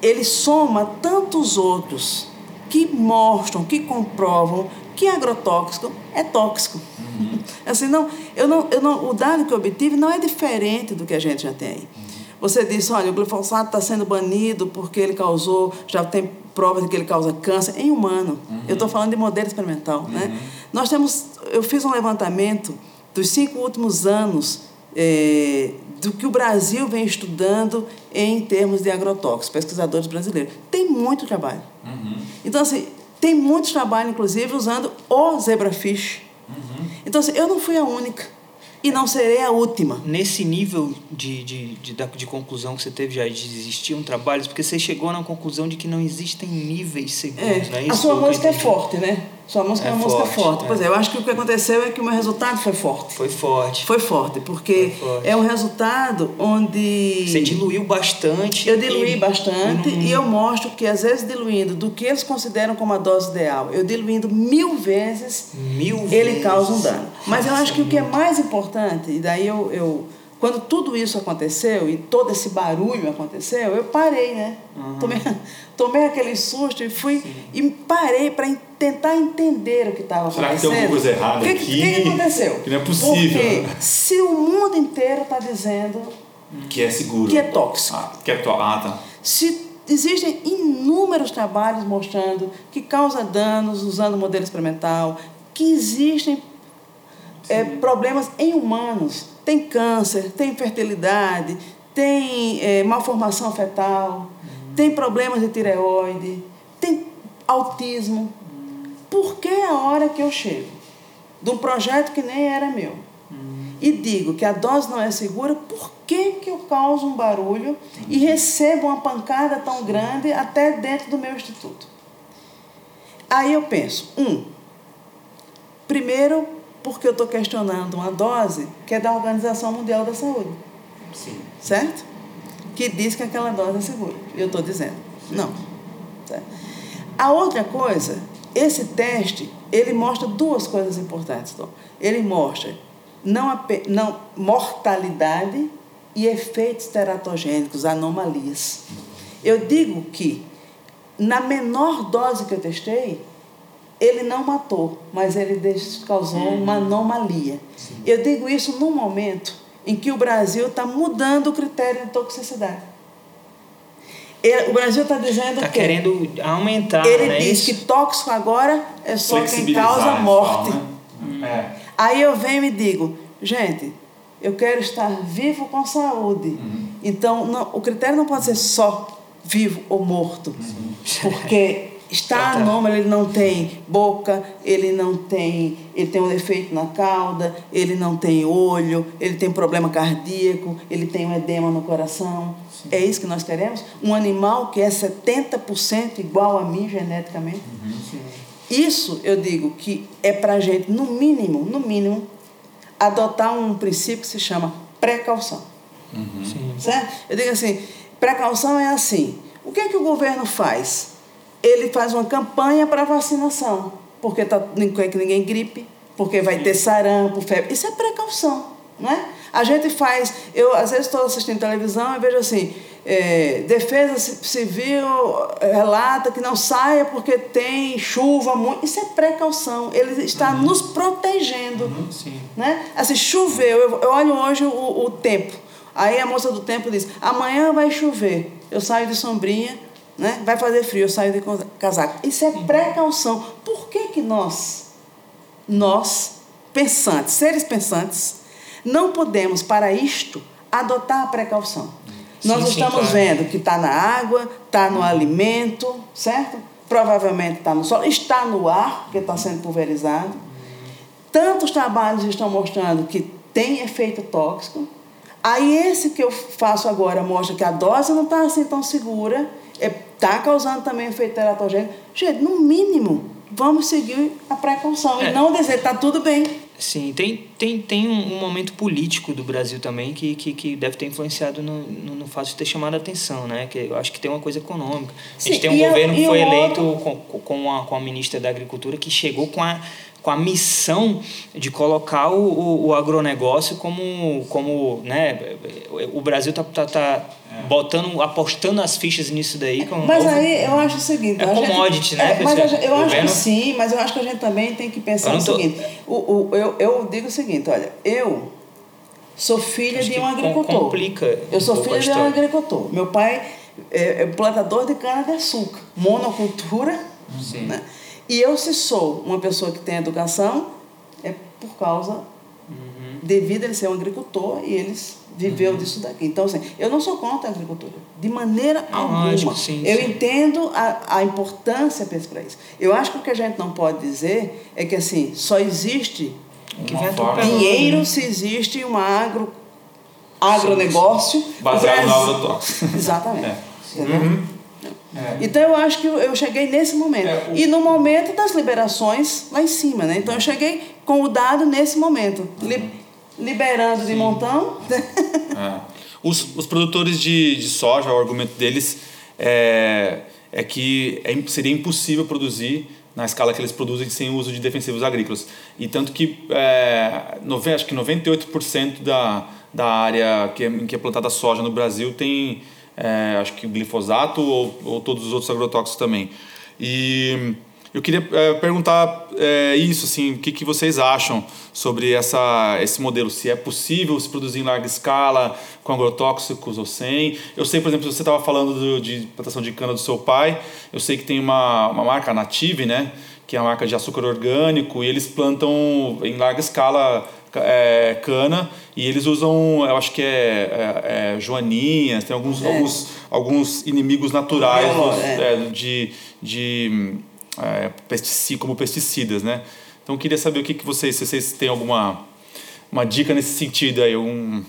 ele soma tantos outros que mostram, que comprovam que agrotóxico é tóxico. Uhum. Assim, não, eu não, eu não, o dado que eu obtive não é diferente do que a gente já tem. Uhum. Você disse, olha, o glifosato está sendo banido porque ele causou, já tem provas de que ele causa câncer em humano. Uhum. Eu estou falando de modelo experimental. Né? Uhum. Nós temos, eu fiz um levantamento dos cinco últimos anos é, do que o Brasil vem estudando em termos de agrotóxicos, pesquisadores brasileiros. Tem muito trabalho. Uhum. Então, assim, tem muitos trabalhos, inclusive, usando o zebrafish. Uhum. Então, assim, eu não fui a única. E não serei a última. Nesse nível de, de, de, de, conclusão que você teve já, de existiam trabalhos, porque você chegou na conclusão de que não existem níveis seguros, é. né? Isso a sua música é forte, né? Sua música é, é uma forte, música forte. É. Pois é, eu acho que o que aconteceu é que o meu resultado foi forte. Foi forte. Foi forte, porque foi forte. é um resultado onde. Você diluiu bastante. Eu diluí e... bastante uhum. e eu mostro que, às vezes, diluindo do que eles consideram como a dose ideal, eu diluindo mil vezes, mil ele vezes. causa um dano. Mas eu acho que o que é mais importante, e daí eu, eu quando tudo isso aconteceu e todo esse barulho aconteceu, eu parei, né? Uhum. Tomei, tomei aquele susto e fui Sim. e parei para tentar entender o que estava acontecendo. Será que tem alguma coisa errada que, aqui? O que, que, aconteceu? Que não é possível. Porque se o mundo inteiro está dizendo que é seguro, que é tóxico, ah, que é tóxico, ah, tá. Se existem inúmeros trabalhos mostrando que causa danos usando modelo experimental, que existem é, problemas em humanos tem câncer, tem infertilidade, tem é, malformação fetal, uhum. tem problemas de tireoide, tem autismo. Por que a hora que eu chego de um projeto que nem era meu uhum. e digo que a dose não é segura, por que, que eu causo um barulho e recebo uma pancada tão grande até dentro do meu instituto? Aí eu penso, um, primeiro porque eu estou questionando uma dose que é da Organização Mundial da Saúde. Sim. Certo? Que diz que aquela dose é segura. Eu estou dizendo. Sim. Não. Certo? A outra coisa, esse teste, ele mostra duas coisas importantes. Tom. Ele mostra não, não mortalidade e efeitos teratogênicos, anomalias. Eu digo que na menor dose que eu testei, ele não matou, mas ele causou uma anomalia. Eu digo isso num momento em que o Brasil está mudando o critério de toxicidade. Ele, o Brasil está dizendo tá que. querendo aumentar. Ele né, diz isso? que tóxico agora é só quem causa né, morte. né? É. Aí eu venho e digo, gente, eu quero estar vivo com saúde. Então, não, o critério não pode ser só vivo ou morto. Porque está Tá. anômalo, ele não tem boca, ele não tem, ele tem um defeito na cauda, ele não tem olho, ele tem problema cardíaco, ele tem um edema no coração. É isso que nós queremos? Um animal que é 70% igual a mim geneticamente? Isso eu digo que é para a gente, no mínimo, no mínimo, adotar um princípio que se chama precaução. Sim. Certo? Eu digo assim, precaução é assim. O que é que o governo faz? Ele faz uma campanha para vacinação, porque tá, não quer que ninguém gripe, porque vai ter sarampo, febre. Isso é precaução, não é? A gente faz, eu às vezes estou assistindo televisão e vejo assim, é, Defesa Ci- Civil é, relata que não saia porque tem chuva muito. Isso é precaução. Ele está nos protegendo. Sim. Né? Assim, choveu, eu, eu olho hoje o, o tempo. Aí a moça do tempo diz: amanhã vai chover. Eu saio de sombrinha, né? vai fazer frio, eu saio de co- casaco. Isso é precaução. Por que, que nós, nós, pensantes, seres pensantes, não podemos, para isto, adotar a precaução? Nós sim, estamos claro. vendo que está na água, está no alimento, certo? Provavelmente está no solo, está no ar, porque está sendo pulverizado. Tantos trabalhos estão mostrando que tem efeito tóxico. Aí esse que eu faço agora mostra que a dose não está assim tão segura, está causando também efeito teratogênico. Gente, no mínimo, vamos seguir a precaução É. e não dizer está tudo bem. Sim, tem, tem, tem um, momento político do Brasil também que, que, que deve ter influenciado no, no, no fato de ter chamado a atenção, né? Que eu acho que tem uma coisa econômica. a Sim, gente tem um a- governo que foi eleito outro- com, com, a, com a ministra da Agricultura que chegou com a, com a missão de colocar o, o, o agronegócio como, como né? O Brasil tá, tá, tá botando, apostando as fichas nisso daí. Com Mas novo- aí eu acho o seguinte. É a gente- commodity, né, é, mas gente- eu acho Governo- que sim, mas eu acho que a gente também tem que pensar Eu o não tô- seguinte. O, o, eu, eu digo o seguinte: olha, eu sou filha Acho de um agricultor. complica eu sou filha de um agricultor. Meu pai é, é plantador de cana-de-açúcar, monocultura. Sim. Né? E eu, se sou uma pessoa que tem educação, é por causa Uhum. devido a ele ser um agricultor e eles viveu disso daqui. Então, assim, eu não sou contra a agricultura, de maneira Ah, alguma. lógico, sim, eu sim. entendo a, a importância para isso. Eu acho que o que a gente não pode dizer é que, assim, só existe dinheiro né? se existe uma agro, agronegócio. Baseado no agrotóxico. Exatamente. É. Entendeu? Então eu acho que eu- cheguei nesse momento. É, o- E no momento das liberações lá em cima, né? Então eu cheguei com o dado nesse momento. Li- liberando de montão. É. Os, os produtores de, de soja, o argumento deles é, é que é, seria impossível produzir na escala que eles produzem sem o uso de defensivos agrícolas. E tanto que, é, acho que 98% da, da área que é, em que é plantada soja no Brasil tem, é, acho que glifosato ou, ou todos os outros agrotóxicos também. E eu queria é, perguntar é, isso, assim, o que, que vocês acham sobre essa, esse modelo? Se é possível se produzir em larga escala, com agrotóxicos ou sem? Eu sei, por exemplo, você estava falando do, de plantação de cana do seu pai, eu sei que tem uma, uma marca, a Native, né? Que é a marca de açúcar orgânico, e eles plantam em larga escala é, cana e eles usam, eu acho que é, é, é joaninhas, tem alguns, alguns, alguns inimigos naturais dos- é. é, de, de é, pesticida, como pesticidas, né? Então eu queria saber o que, que vocês, se vocês têm alguma uma dica nesse sentido aí, um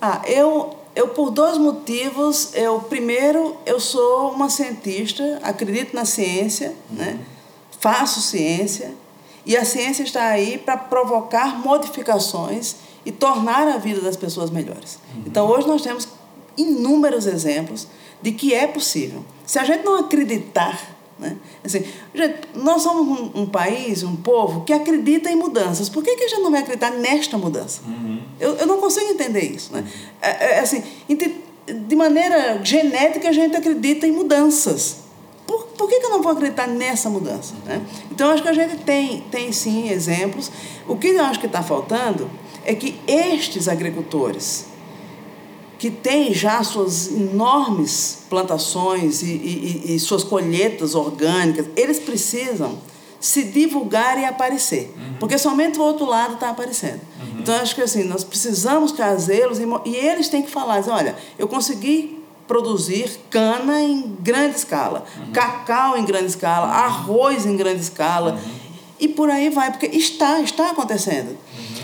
Ah, eu, eu por dois motivos. Eu primeiro, eu sou uma cientista, acredito na ciência, né? Faço ciência e a ciência está aí para provocar modificações e tornar a vida das pessoas melhores. Então hoje nós temos inúmeros exemplos de que é possível. Se a gente não acreditar, né? Assim, gente, nós somos um, um país, um povo que acredita em mudanças. Por que, que a gente não vai acreditar nesta mudança? Eu, eu não consigo entender isso. Né? É, é, assim, de maneira genética, a gente acredita em mudanças. Por, por que, que eu não vou acreditar nessa mudança? Né? Então, acho que a gente tem, tem sim exemplos. O que eu acho que está faltando é que estes agricultores, que têm já suas enormes plantações e, e, e suas colheitas orgânicas, eles precisam se divulgar e aparecer. Uhum. Porque somente o outro lado está aparecendo. Uhum. Então, acho que assim, nós precisamos trazê-los e, e, eles têm que falar, dizer, olha, eu consegui produzir cana em grande escala, uhum. cacau em grande escala, arroz em grande escala, uhum. e por aí vai, porque está, está acontecendo.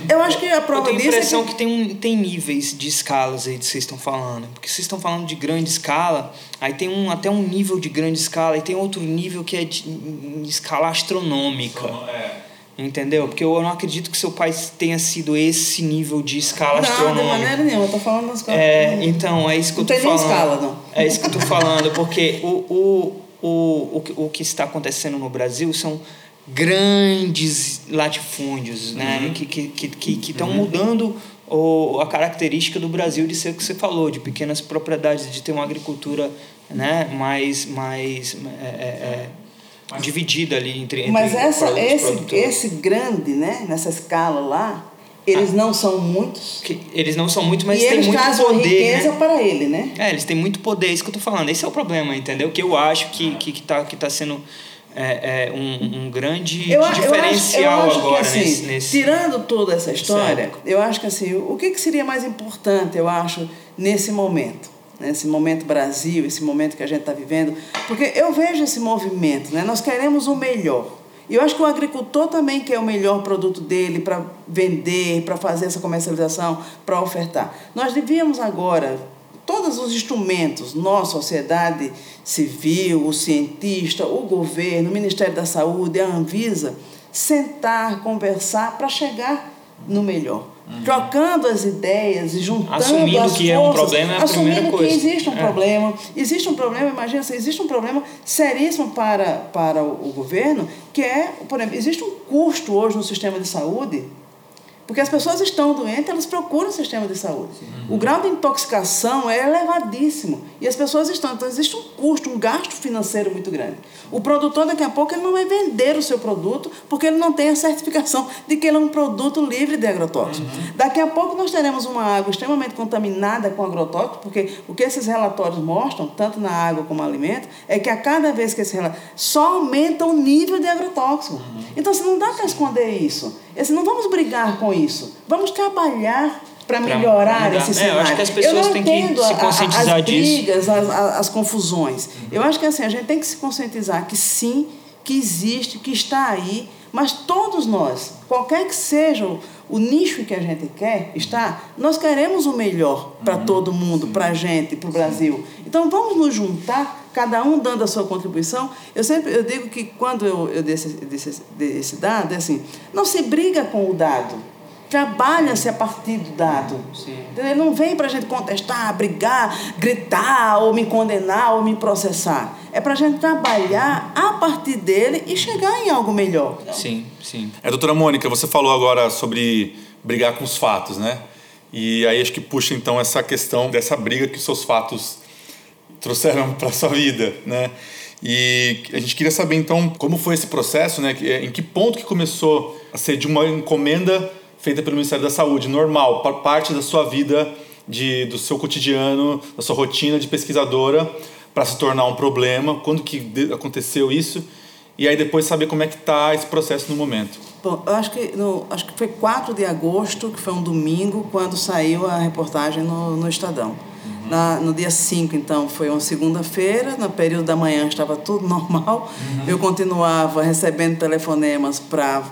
Eu acho que a prova disso. Eu tenho a impressão é que... que, tem, um, tem níveis de escalas aí que vocês estão falando. Porque vocês estão falando de grande escala, aí tem um, até um nível de grande escala, e tem outro nível que é de, de escala astronômica. É. Entendeu? Porque eu não acredito que seu pai tenha sido esse nível de escala não, astronômica. Não, de maneira nenhuma, eu tô falando das coisas. É, então, é isso que não eu tô falando. Não tem escala, não. É isso que eu tô falando, porque o, o, o, o, o que está acontecendo no Brasil são grandes latifúndios, né? Uhum. Que estão que, que, que, uhum. mudando o, a característica do Brasil de ser o que você falou, de pequenas propriedades, de ter uma agricultura né? mais, mais é, é, é, dividida ali entre, entre Mas essa, esse, esse grande, né? nessa escala lá, eles ah, não são muitos. eles não são muitos, mas e têm muito poder. riqueza né? para ele, né? É, eles têm muito poder, é isso que eu tô falando. Esse é o problema, entendeu? Que eu acho que, que, que, tá, que tá sendo é, é um, um grande eu, diferencial eu acho, eu acho agora que, assim, nesse, nesse, Tirando toda essa história, certo. eu acho que assim, o que, que seria mais importante, eu acho, nesse momento? Nesse momento Brasil, esse momento que a gente está vivendo, porque eu vejo esse movimento, né? nós queremos o melhor. E eu acho que o agricultor também quer o melhor produto dele para vender, para fazer essa comercialização, para ofertar. Nós devíamos agora todos os instrumentos, nós, sociedade civil, o cientista, o governo, o Ministério da Saúde, a Anvisa, sentar, conversar para chegar no melhor. Uhum. Trocando as ideias e juntando assumindo as que forças, é um problema é a assumindo que existe um é. problema. Existe um problema, imagina se existe um problema seríssimo para, para o, o governo, que é, por exemplo, existe um custo hoje no sistema de saúde porque as pessoas estão doentes, elas procuram o sistema de saúde. Uhum. O grau de intoxicação é elevadíssimo. E as pessoas estão. Então, existe um custo, um gasto financeiro muito grande. O produtor, daqui a pouco, ele não vai vender o seu produto porque ele não tem a certificação de que ele é um produto livre de agrotóxicos. Uhum. Daqui a pouco, nós teremos uma água extremamente contaminada com agrotóxicos, porque o que esses relatórios mostram, tanto na água como no alimento, é que a cada vez que esse relatório só aumenta o nível de agrotóxico. Uhum. Então, você não dá para esconder isso. Esse, não vamos brigar com isso. Vamos trabalhar para melhorar esse cenário. É, eu acho que as pessoas têm que se conscientizar as brigas, disso. As, as, as confusões. Uhum. Eu acho que assim, a gente tem que se conscientizar que sim, que existe, que está aí, mas todos nós, qualquer que seja o, o nicho que a gente quer estar, nós queremos o melhor para uhum. todo mundo, para a gente, para o Brasil. Então vamos nos juntar, cada um dando a sua contribuição. Eu sempre eu digo que quando eu, eu dei esse, desse, desse dado, é assim, não se briga com o dado trabalha-se a partir do dado. Sim. Ele não vem para a gente contestar, brigar, gritar, ou me condenar, ou me processar. É para a gente trabalhar a partir dele e chegar em algo melhor. Sim, sim. É, doutora Mônica, você falou agora sobre brigar com os fatos, né? E aí acho que puxa então essa questão dessa briga que os seus fatos trouxeram para sua vida, né? E a gente queria saber então como foi esse processo, né? Em que ponto que começou a ser de uma encomenda feita pelo Ministério da Saúde, normal, parte da sua vida, de, do seu cotidiano, da sua rotina de pesquisadora, para se tornar um problema? Quando que aconteceu isso? E aí depois saber como é que está esse processo no momento. Bom, eu acho que, no, acho que foi 4 de agosto, que foi um domingo, quando saiu a reportagem no, no Estadão. Na, no dia 5, então, foi uma segunda-feira, no período da manhã estava tudo normal. Uhum. Eu continuava recebendo telefonemas para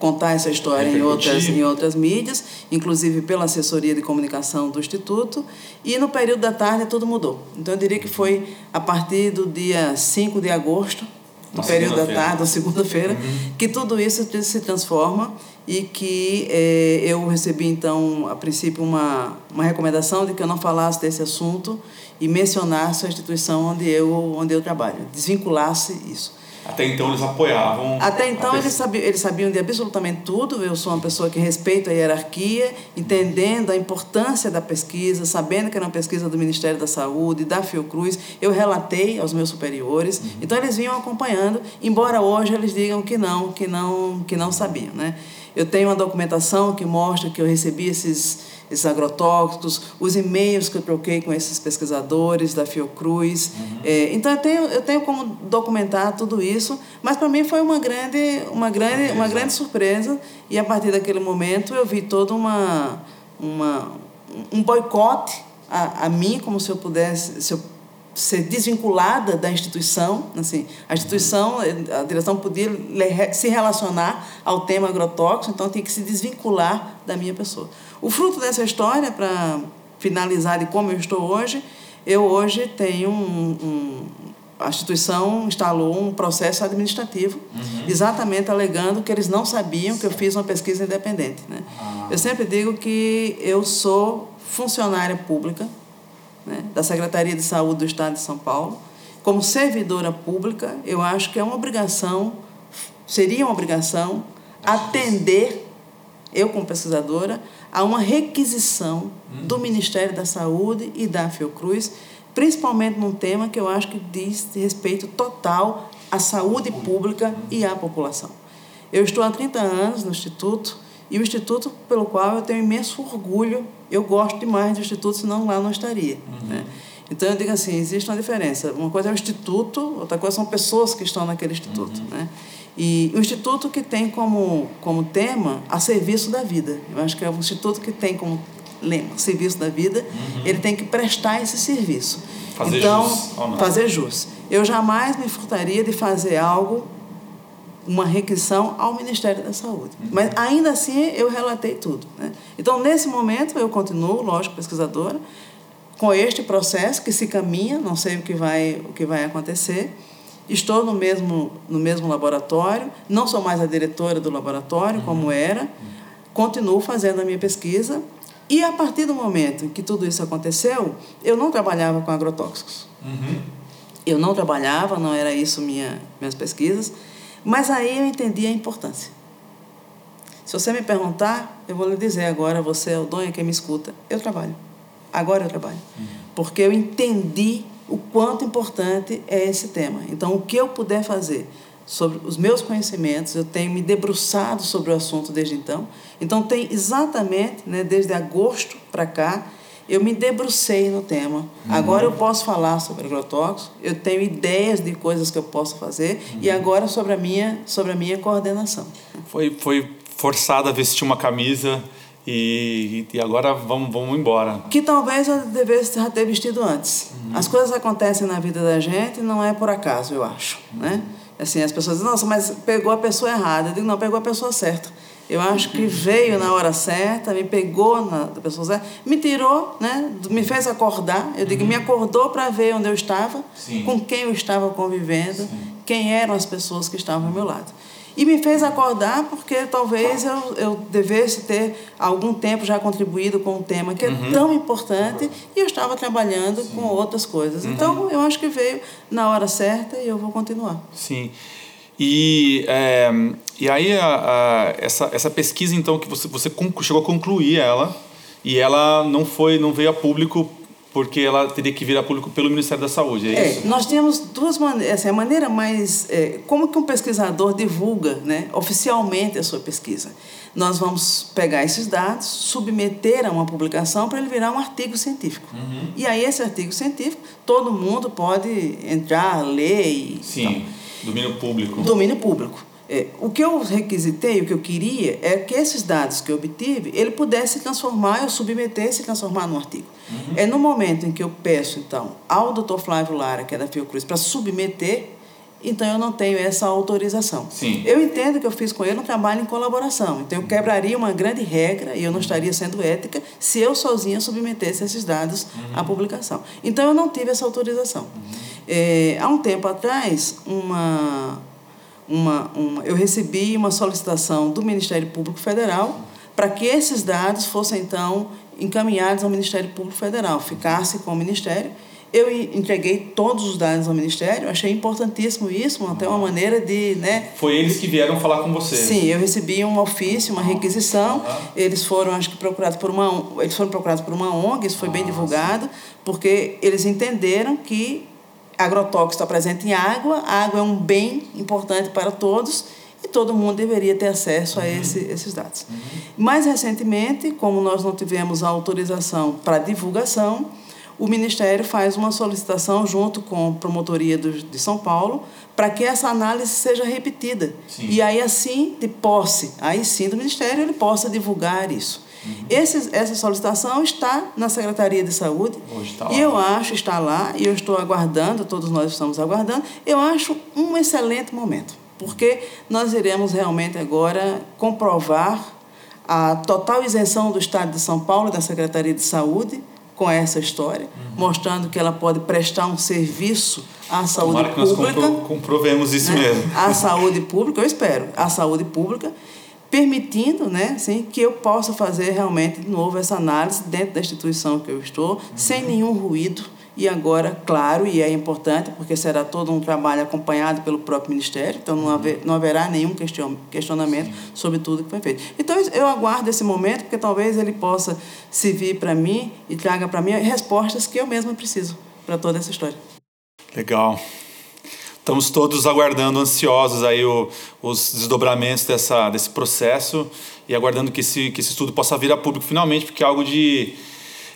contar essa história em outras, em outras mídias, inclusive pela assessoria de comunicação do Instituto, e no período da tarde tudo mudou. Então eu diria que foi a partir do dia 5 de agosto, no período da tarde, segunda-feira, uhum. que tudo isso se transforma e que eh, eu recebi então a princípio uma, uma recomendação de que eu não falasse desse assunto e mencionasse a instituição onde eu onde eu trabalho, desvinculasse isso. Até então eles apoiavam. Até então eles sabiam, eles sabiam de absolutamente tudo. Eu sou uma pessoa que respeita a hierarquia, entendendo a importância da pesquisa, sabendo que era uma pesquisa do Ministério da Saúde, da Fiocruz. Eu relatei aos meus superiores. Uhum. Então eles vinham acompanhando, embora hoje eles digam que não, que não, que não sabiam, né? Eu tenho uma documentação que mostra que eu recebi esses esses agrotóxicos, os e-mails que eu troquei com esses pesquisadores da Fiocruz. Uhum. É, então eu tenho, eu tenho como documentar tudo isso, mas para mim foi uma grande, uma grande, uma grande surpresa e a partir daquele momento eu vi todo uma, uma um boicote a, a mim como se eu pudesse, se eu ser desvinculada da instituição, assim, a instituição, a direção podia se relacionar ao tema agrotóxico, então tinha que se desvincular da minha pessoa. O fruto dessa história, para finalizar de como eu estou hoje, eu hoje tenho um, um a instituição instalou um processo administrativo, uhum. exatamente alegando que eles não sabiam que eu fiz uma pesquisa independente. Né? Ah. Eu sempre digo que eu sou funcionária pública, né, da Secretaria de Saúde do Estado de São Paulo. Como servidora pública, eu acho que é uma obrigação, seria uma obrigação, atender, eu como pesquisadora, a uma requisição do Ministério da Saúde e da Fiocruz, principalmente num tema que eu acho que diz respeito total à saúde pública e à população. Eu estou há 30 anos no Instituto e o Instituto pelo qual eu tenho imenso orgulho eu gosto demais do Instituto, senão lá não estaria. Uhum. Né? Então, eu digo assim, existe uma diferença. Uma coisa é o Instituto, outra coisa são pessoas que estão naquele Instituto. Uhum. Né? E o Instituto que tem como, como tema a serviço da vida. Eu acho que é o Instituto que tem como lema serviço da vida, uhum. ele tem que prestar esse serviço. Fazer então, jus, fazer jus. Eu jamais me furtaria de fazer algo uma requisição ao Ministério da Saúde. Mas ainda assim eu relatei tudo. Né? Então, nesse momento, eu continuo, lógico, pesquisadora, com este processo que se caminha, não sei o que vai, o que vai acontecer. Estou no mesmo, no mesmo laboratório, não sou mais a diretora do laboratório, uhum. como era, continuo fazendo a minha pesquisa. E a partir do momento que tudo isso aconteceu, eu não trabalhava com agrotóxicos. Uhum. Eu não trabalhava, não era isso minha, minhas pesquisas. Mas aí eu entendi a importância. Se você me perguntar, eu vou lhe dizer agora, você é o dono que me escuta, eu trabalho. Agora eu trabalho. Uhum. Porque eu entendi o quanto importante é esse tema. Então, o que eu puder fazer sobre os meus conhecimentos, eu tenho me debruçado sobre o assunto desde então. Então, tem exatamente, né, desde agosto para cá, eu me debrucei no tema. Uhum. Agora eu posso falar sobre agrotóxicos, eu tenho ideias de coisas que eu posso fazer uhum. e agora sobre a minha, sobre a minha coordenação. Foi, foi forçada a vestir uma camisa e, e agora vamos, vamos embora. Que talvez eu devesse ter vestido antes. Uhum. As coisas acontecem na vida da gente não é por acaso, eu acho. Né? Assim, as pessoas dizem, nossa, mas pegou a pessoa errada. Eu digo, não, pegou a pessoa certa. Eu acho que veio na hora certa, me pegou na da pessoa certa, me tirou, né? me fez acordar. Eu digo, uhum. me acordou para ver onde eu estava, Sim. com quem eu estava convivendo, Sim. quem eram as pessoas que estavam ao meu lado. E me fez acordar porque talvez eu, eu devesse ter algum tempo já contribuído com um tema que é uhum. tão importante e eu estava trabalhando Sim. com outras coisas. Uhum. Então, eu acho que veio na hora certa e eu vou continuar. Sim. E, é, e aí, a, a, essa, essa pesquisa, então, que você, você chegou a concluir ela, e ela não foi não veio a público porque ela teria que vir a público pelo Ministério da Saúde, é, é nós tínhamos duas maneiras, assim, a maneira mais... É, como que um pesquisador divulga né, oficialmente a sua pesquisa? Nós vamos pegar esses dados, submeter a uma publicação para ele virar um artigo científico. Uhum. E aí esse artigo científico, todo mundo pode entrar, ler e... Sim. Então, Domínio público. Domínio público. É, o que eu requisitei, o que eu queria, é que esses dados que eu obtive, ele pudesse se transformar, eu submeter e se transformar num artigo. Uhum. É no momento em que eu peço, então, ao Dr. Flávio Lara, que é da Fiocruz, para submeter, então eu não tenho essa autorização. Sim. Eu entendo que eu fiz com ele um trabalho em colaboração, então eu quebraria uma grande regra e eu não estaria sendo ética se eu sozinha submetesse esses dados uhum. à publicação. Então eu não tive essa autorização. Uhum. É, há um tempo atrás, uma, uma, uma, eu recebi uma solicitação do Ministério Público Federal para que esses dados fossem, então, encaminhados ao Ministério Público Federal, ficasse com o Ministério, Eu entreguei todos os dados ao Ministério, achei importantíssimo isso, até uma maneira de. Né, Foi eles que vieram falar com você? Sim, eu recebi um ofício, uma requisição. Eles foram, acho que, procurados por uma, eles foram procurados por uma ONG, isso foi bem divulgado, porque eles entenderam que agrotóxico está presente em água, a água é um bem importante para todos e todo mundo deveria ter acesso a esse, esses dados. Mais recentemente, como nós não tivemos a autorização para divulgação, o Ministério faz uma solicitação junto com a Promotoria do, de São Paulo para que essa análise seja repetida. Sim. E aí, assim, de posse, aí sim do Ministério, ele possa divulgar isso. Esse, essa solicitação está na Secretaria de Saúde Hoje está e eu acho, está lá, e eu estou aguardando, todos nós estamos aguardando, eu acho um excelente momento, porque nós iremos realmente agora comprovar a total isenção do Estado de São Paulo da Secretaria de Saúde com essa história, mostrando que ela pode prestar um serviço à saúde Tomara que nós pública compro, comprovemos isso né? mesmo. A saúde pública, eu espero, a saúde pública, permitindo né, assim, que eu possa fazer realmente de novo essa análise dentro da instituição que eu estou, sem nenhum ruído. E agora, claro, e é importante, porque será todo um trabalho acompanhado pelo próprio Ministério, então não, haver, não haverá nenhum question- questionamento sobre tudo que foi feito. Então, eu aguardo esse momento, porque talvez ele possa servir para mim e traga para mim respostas que eu mesma preciso para toda essa história. Legal. Estamos todos aguardando, ansiosos aí o, os desdobramentos dessa, desse processo e aguardando que esse, que esse estudo possa vir a público finalmente, porque é algo de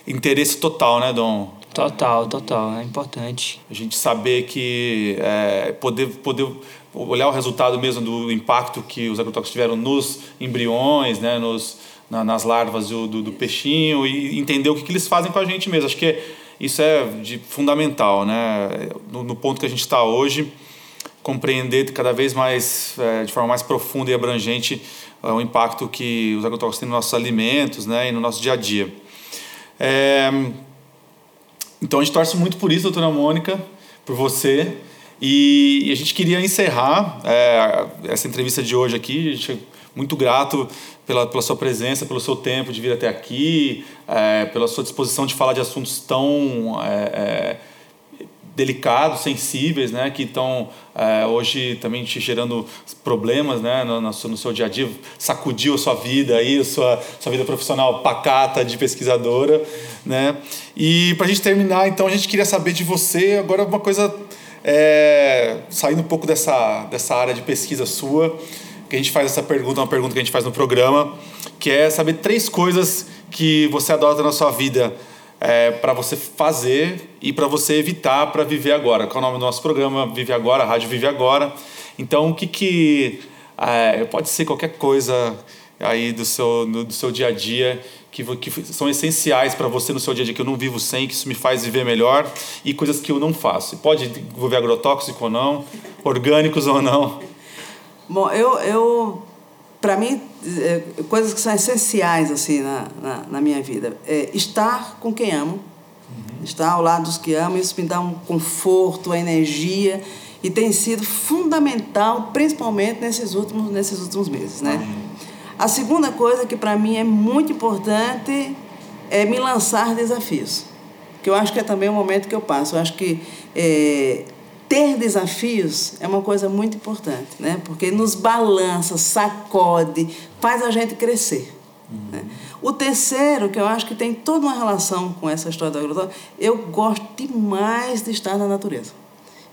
interesse total, né, Dom? Total, total, é importante. A gente saber que é, poder, poder olhar o resultado mesmo do impacto que os agrotóxicos tiveram nos embriões, né, nos, na, nas larvas do, do, do peixinho e entender o que, que eles fazem com a gente mesmo. Acho que isso é de fundamental, né? No, no ponto que a gente está hoje, compreender cada vez mais, é, de forma mais profunda e abrangente, é, o impacto que os agrotóxicos têm nos nossos alimentos, né, e no nosso dia a dia. É, então a gente torce muito por isso, doutora Mônica, por você. E, e a gente queria encerrar é, essa entrevista de hoje aqui. A gente é muito grato pela, pela sua presença, pelo seu tempo de vir até aqui, é, pela sua disposição de falar de assuntos tão é, delicados, sensíveis, né, que estão é, hoje também te gerando problemas né, no, no, seu, no seu dia a dia, sacudiu a sua vida, aí, a sua, sua vida profissional pacata de pesquisadora. Né? E para a gente terminar, então, a gente queria saber de você agora uma coisa, é, saindo um pouco dessa, dessa área de pesquisa sua, que a gente faz essa pergunta, uma pergunta que a gente faz no programa, que é saber três coisas que você adota na sua vida é, para você fazer e para você evitar para viver agora. Qual é o nome do nosso programa? Vive Agora, a Rádio Vive Agora. Então, o que que... É, pode ser qualquer coisa aí do seu, do, seu dia a dia que, que são essenciais para você no seu dia a dia, que eu não vivo sem, que isso me faz viver melhor, e coisas que eu não faço. Pode envolver agrotóxico ou não, orgânicos ou não. Bom, eu, eu para mim, é, coisas que são essenciais assim na, na, na, minha vida. É estar com quem amo, uhum. estar ao lado dos que amo, isso me dá um conforto, uma energia, e tem sido fundamental, principalmente nesses últimos, nesses últimos meses. Né? Uhum. A segunda coisa que para mim é muito importante é me lançar desafios, que eu acho que é também o momento que eu passo. Eu acho que é, ter desafios é uma coisa muito importante, né? Porque nos balança, sacode, faz a gente crescer. Uhum. Né? O terceiro, que eu acho que tem toda uma relação com essa história do agrotóxico, eu gosto demais de estar na natureza.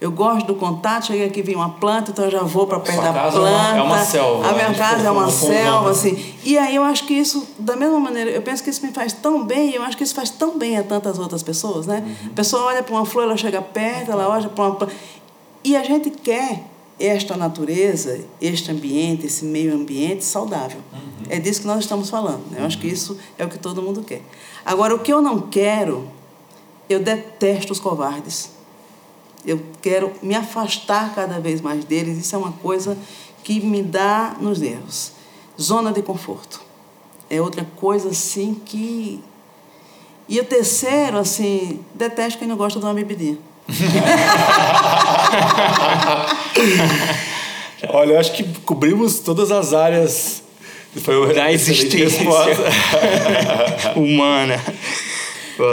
Eu gosto do contato, cheguei aqui, vi uma planta, então eu já vou para perto da planta. É uma selva. A minha casa é uma selva, assim. E aí eu acho que isso, da mesma maneira, eu penso que isso me faz tão bem, e eu acho que isso faz tão bem a tantas outras pessoas, né? Uhum. A pessoa olha para uma flor, ela chega perto, ela olha para uma planta. E a gente quer esta natureza, este ambiente, esse meio ambiente saudável. Uhum. É disso que nós estamos falando. Né? Eu acho que isso é o que todo mundo quer. Agora, o que eu não quero, eu detesto os covardes. Eu quero me afastar cada vez mais deles. Isso é uma coisa que me dá nos nervos. Zona de conforto. É outra coisa assim que. E o terceiro, assim, detesto quem não gosta de uma bebidinha. Olha, eu acho que cobrimos todas as áreas Foi da existência humana.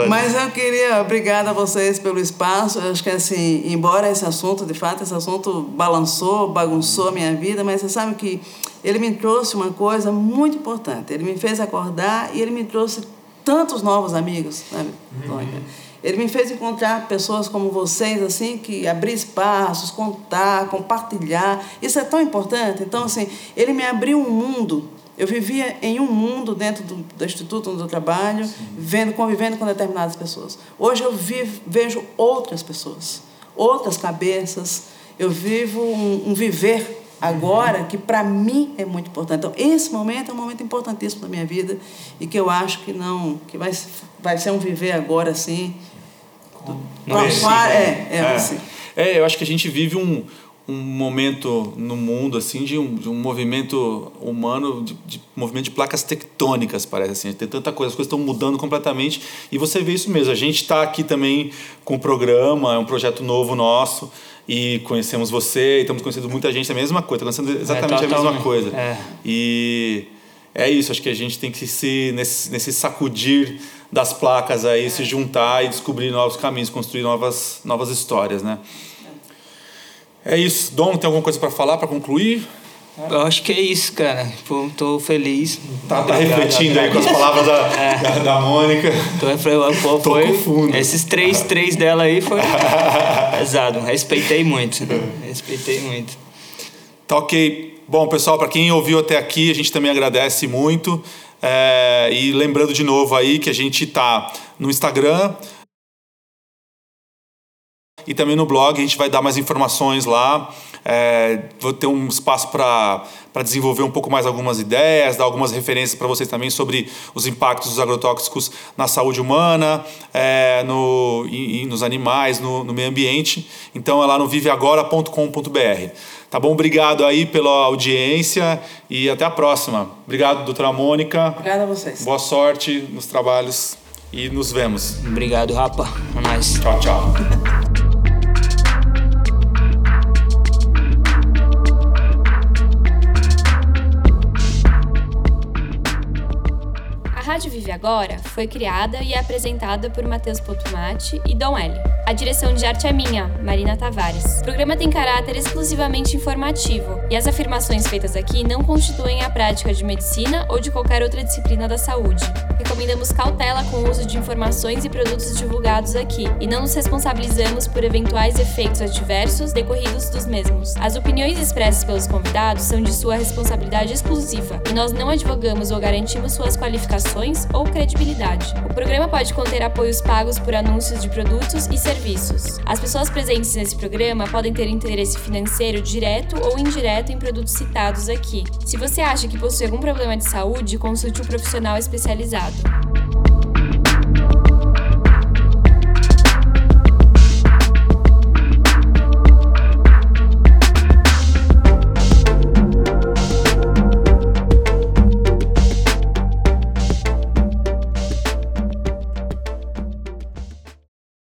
Mas eu queria, obrigada a vocês pelo espaço. Eu acho que assim, embora esse assunto, de fato, esse assunto balançou, bagunçou a minha vida, mas você sabe que ele me trouxe uma coisa muito importante. Ele me fez acordar e ele me trouxe tantos novos amigos, sabe? Uhum. Ele me fez encontrar pessoas como vocês, assim, que abrir espaços, contar, compartilhar. Isso é tão importante. Então, assim, ele me abriu um mundo. Eu vivia em um mundo dentro do, do instituto onde eu trabalho, vendo, convivendo com determinadas pessoas. Hoje eu vivo, vejo outras pessoas, outras cabeças. Eu vivo um, um viver agora que para mim é muito importante. Então, esse momento é um momento importantíssimo da minha vida e que eu acho que não, que vai, vai ser um viver agora assim. Não é, assim, é, é, é. Assim. é, eu acho que a gente vive um, um momento no mundo assim de um, de um movimento humano de, de, movimento de placas tectônicas parece assim tem tanta coisa as coisas estão mudando completamente e você vê isso mesmo a gente está aqui também com o programa é um projeto novo nosso e conhecemos você e estamos conhecendo muita gente, é a mesma coisa, está conhecendo exatamente é, a mesma coisa. É. E é isso, acho que a gente tem que se nesse, nesse sacudir das placas aí, é. se juntar e descobrir novos caminhos, construir novas, novas histórias, né? É isso. Dom, tem alguma coisa para falar, para concluir? Eu acho que é isso, cara. Tô feliz. Tá, tá refletindo aí com as palavras da, é. da, da, Mônica. Tô, pô, tô foi, fundo. Esses três, três dela aí foi pesado. Respeitei muito. Respeitei muito. Tá ok. Bom, pessoal, para quem ouviu até aqui, a gente também agradece muito. É, e lembrando de novo aí que a gente tá no Instagram, e também no blog a gente vai dar mais informações lá. É, vou ter um espaço para desenvolver um pouco mais algumas ideias, dar algumas referências para vocês também sobre os impactos dos agrotóxicos na saúde humana, é, no, e, e nos animais, no, no, meio ambiente. Então é lá no viveagora.com.br. Tá bom? Obrigado aí pela audiência e até a próxima. Obrigado, doutora Mônica. Obrigada a vocês. Boa sorte nos trabalhos e nos vemos. Obrigado, Rapa. É nóis. Tchau, tchau. Rádio Vive Agora foi criada e é apresentada por Matheus Potumati e Dom L. A direção de arte é minha, Marina Tavares. O programa tem caráter exclusivamente informativo e as afirmações feitas aqui não constituem a prática de medicina ou de qualquer outra disciplina da saúde. Recomendamos cautela com o uso de informações e produtos divulgados aqui e não nos responsabilizamos por eventuais efeitos adversos decorridos dos mesmos. As opiniões expressas pelos convidados são de sua responsabilidade exclusiva e nós não advogamos ou garantimos suas qualificações ou credibilidade. O programa pode conter apoios pagos por anúncios de produtos e serviços. As pessoas presentes nesse programa podem ter interesse financeiro direto ou indireto em produtos citados aqui. Se você acha que possui algum problema de saúde, consulte um profissional especializado.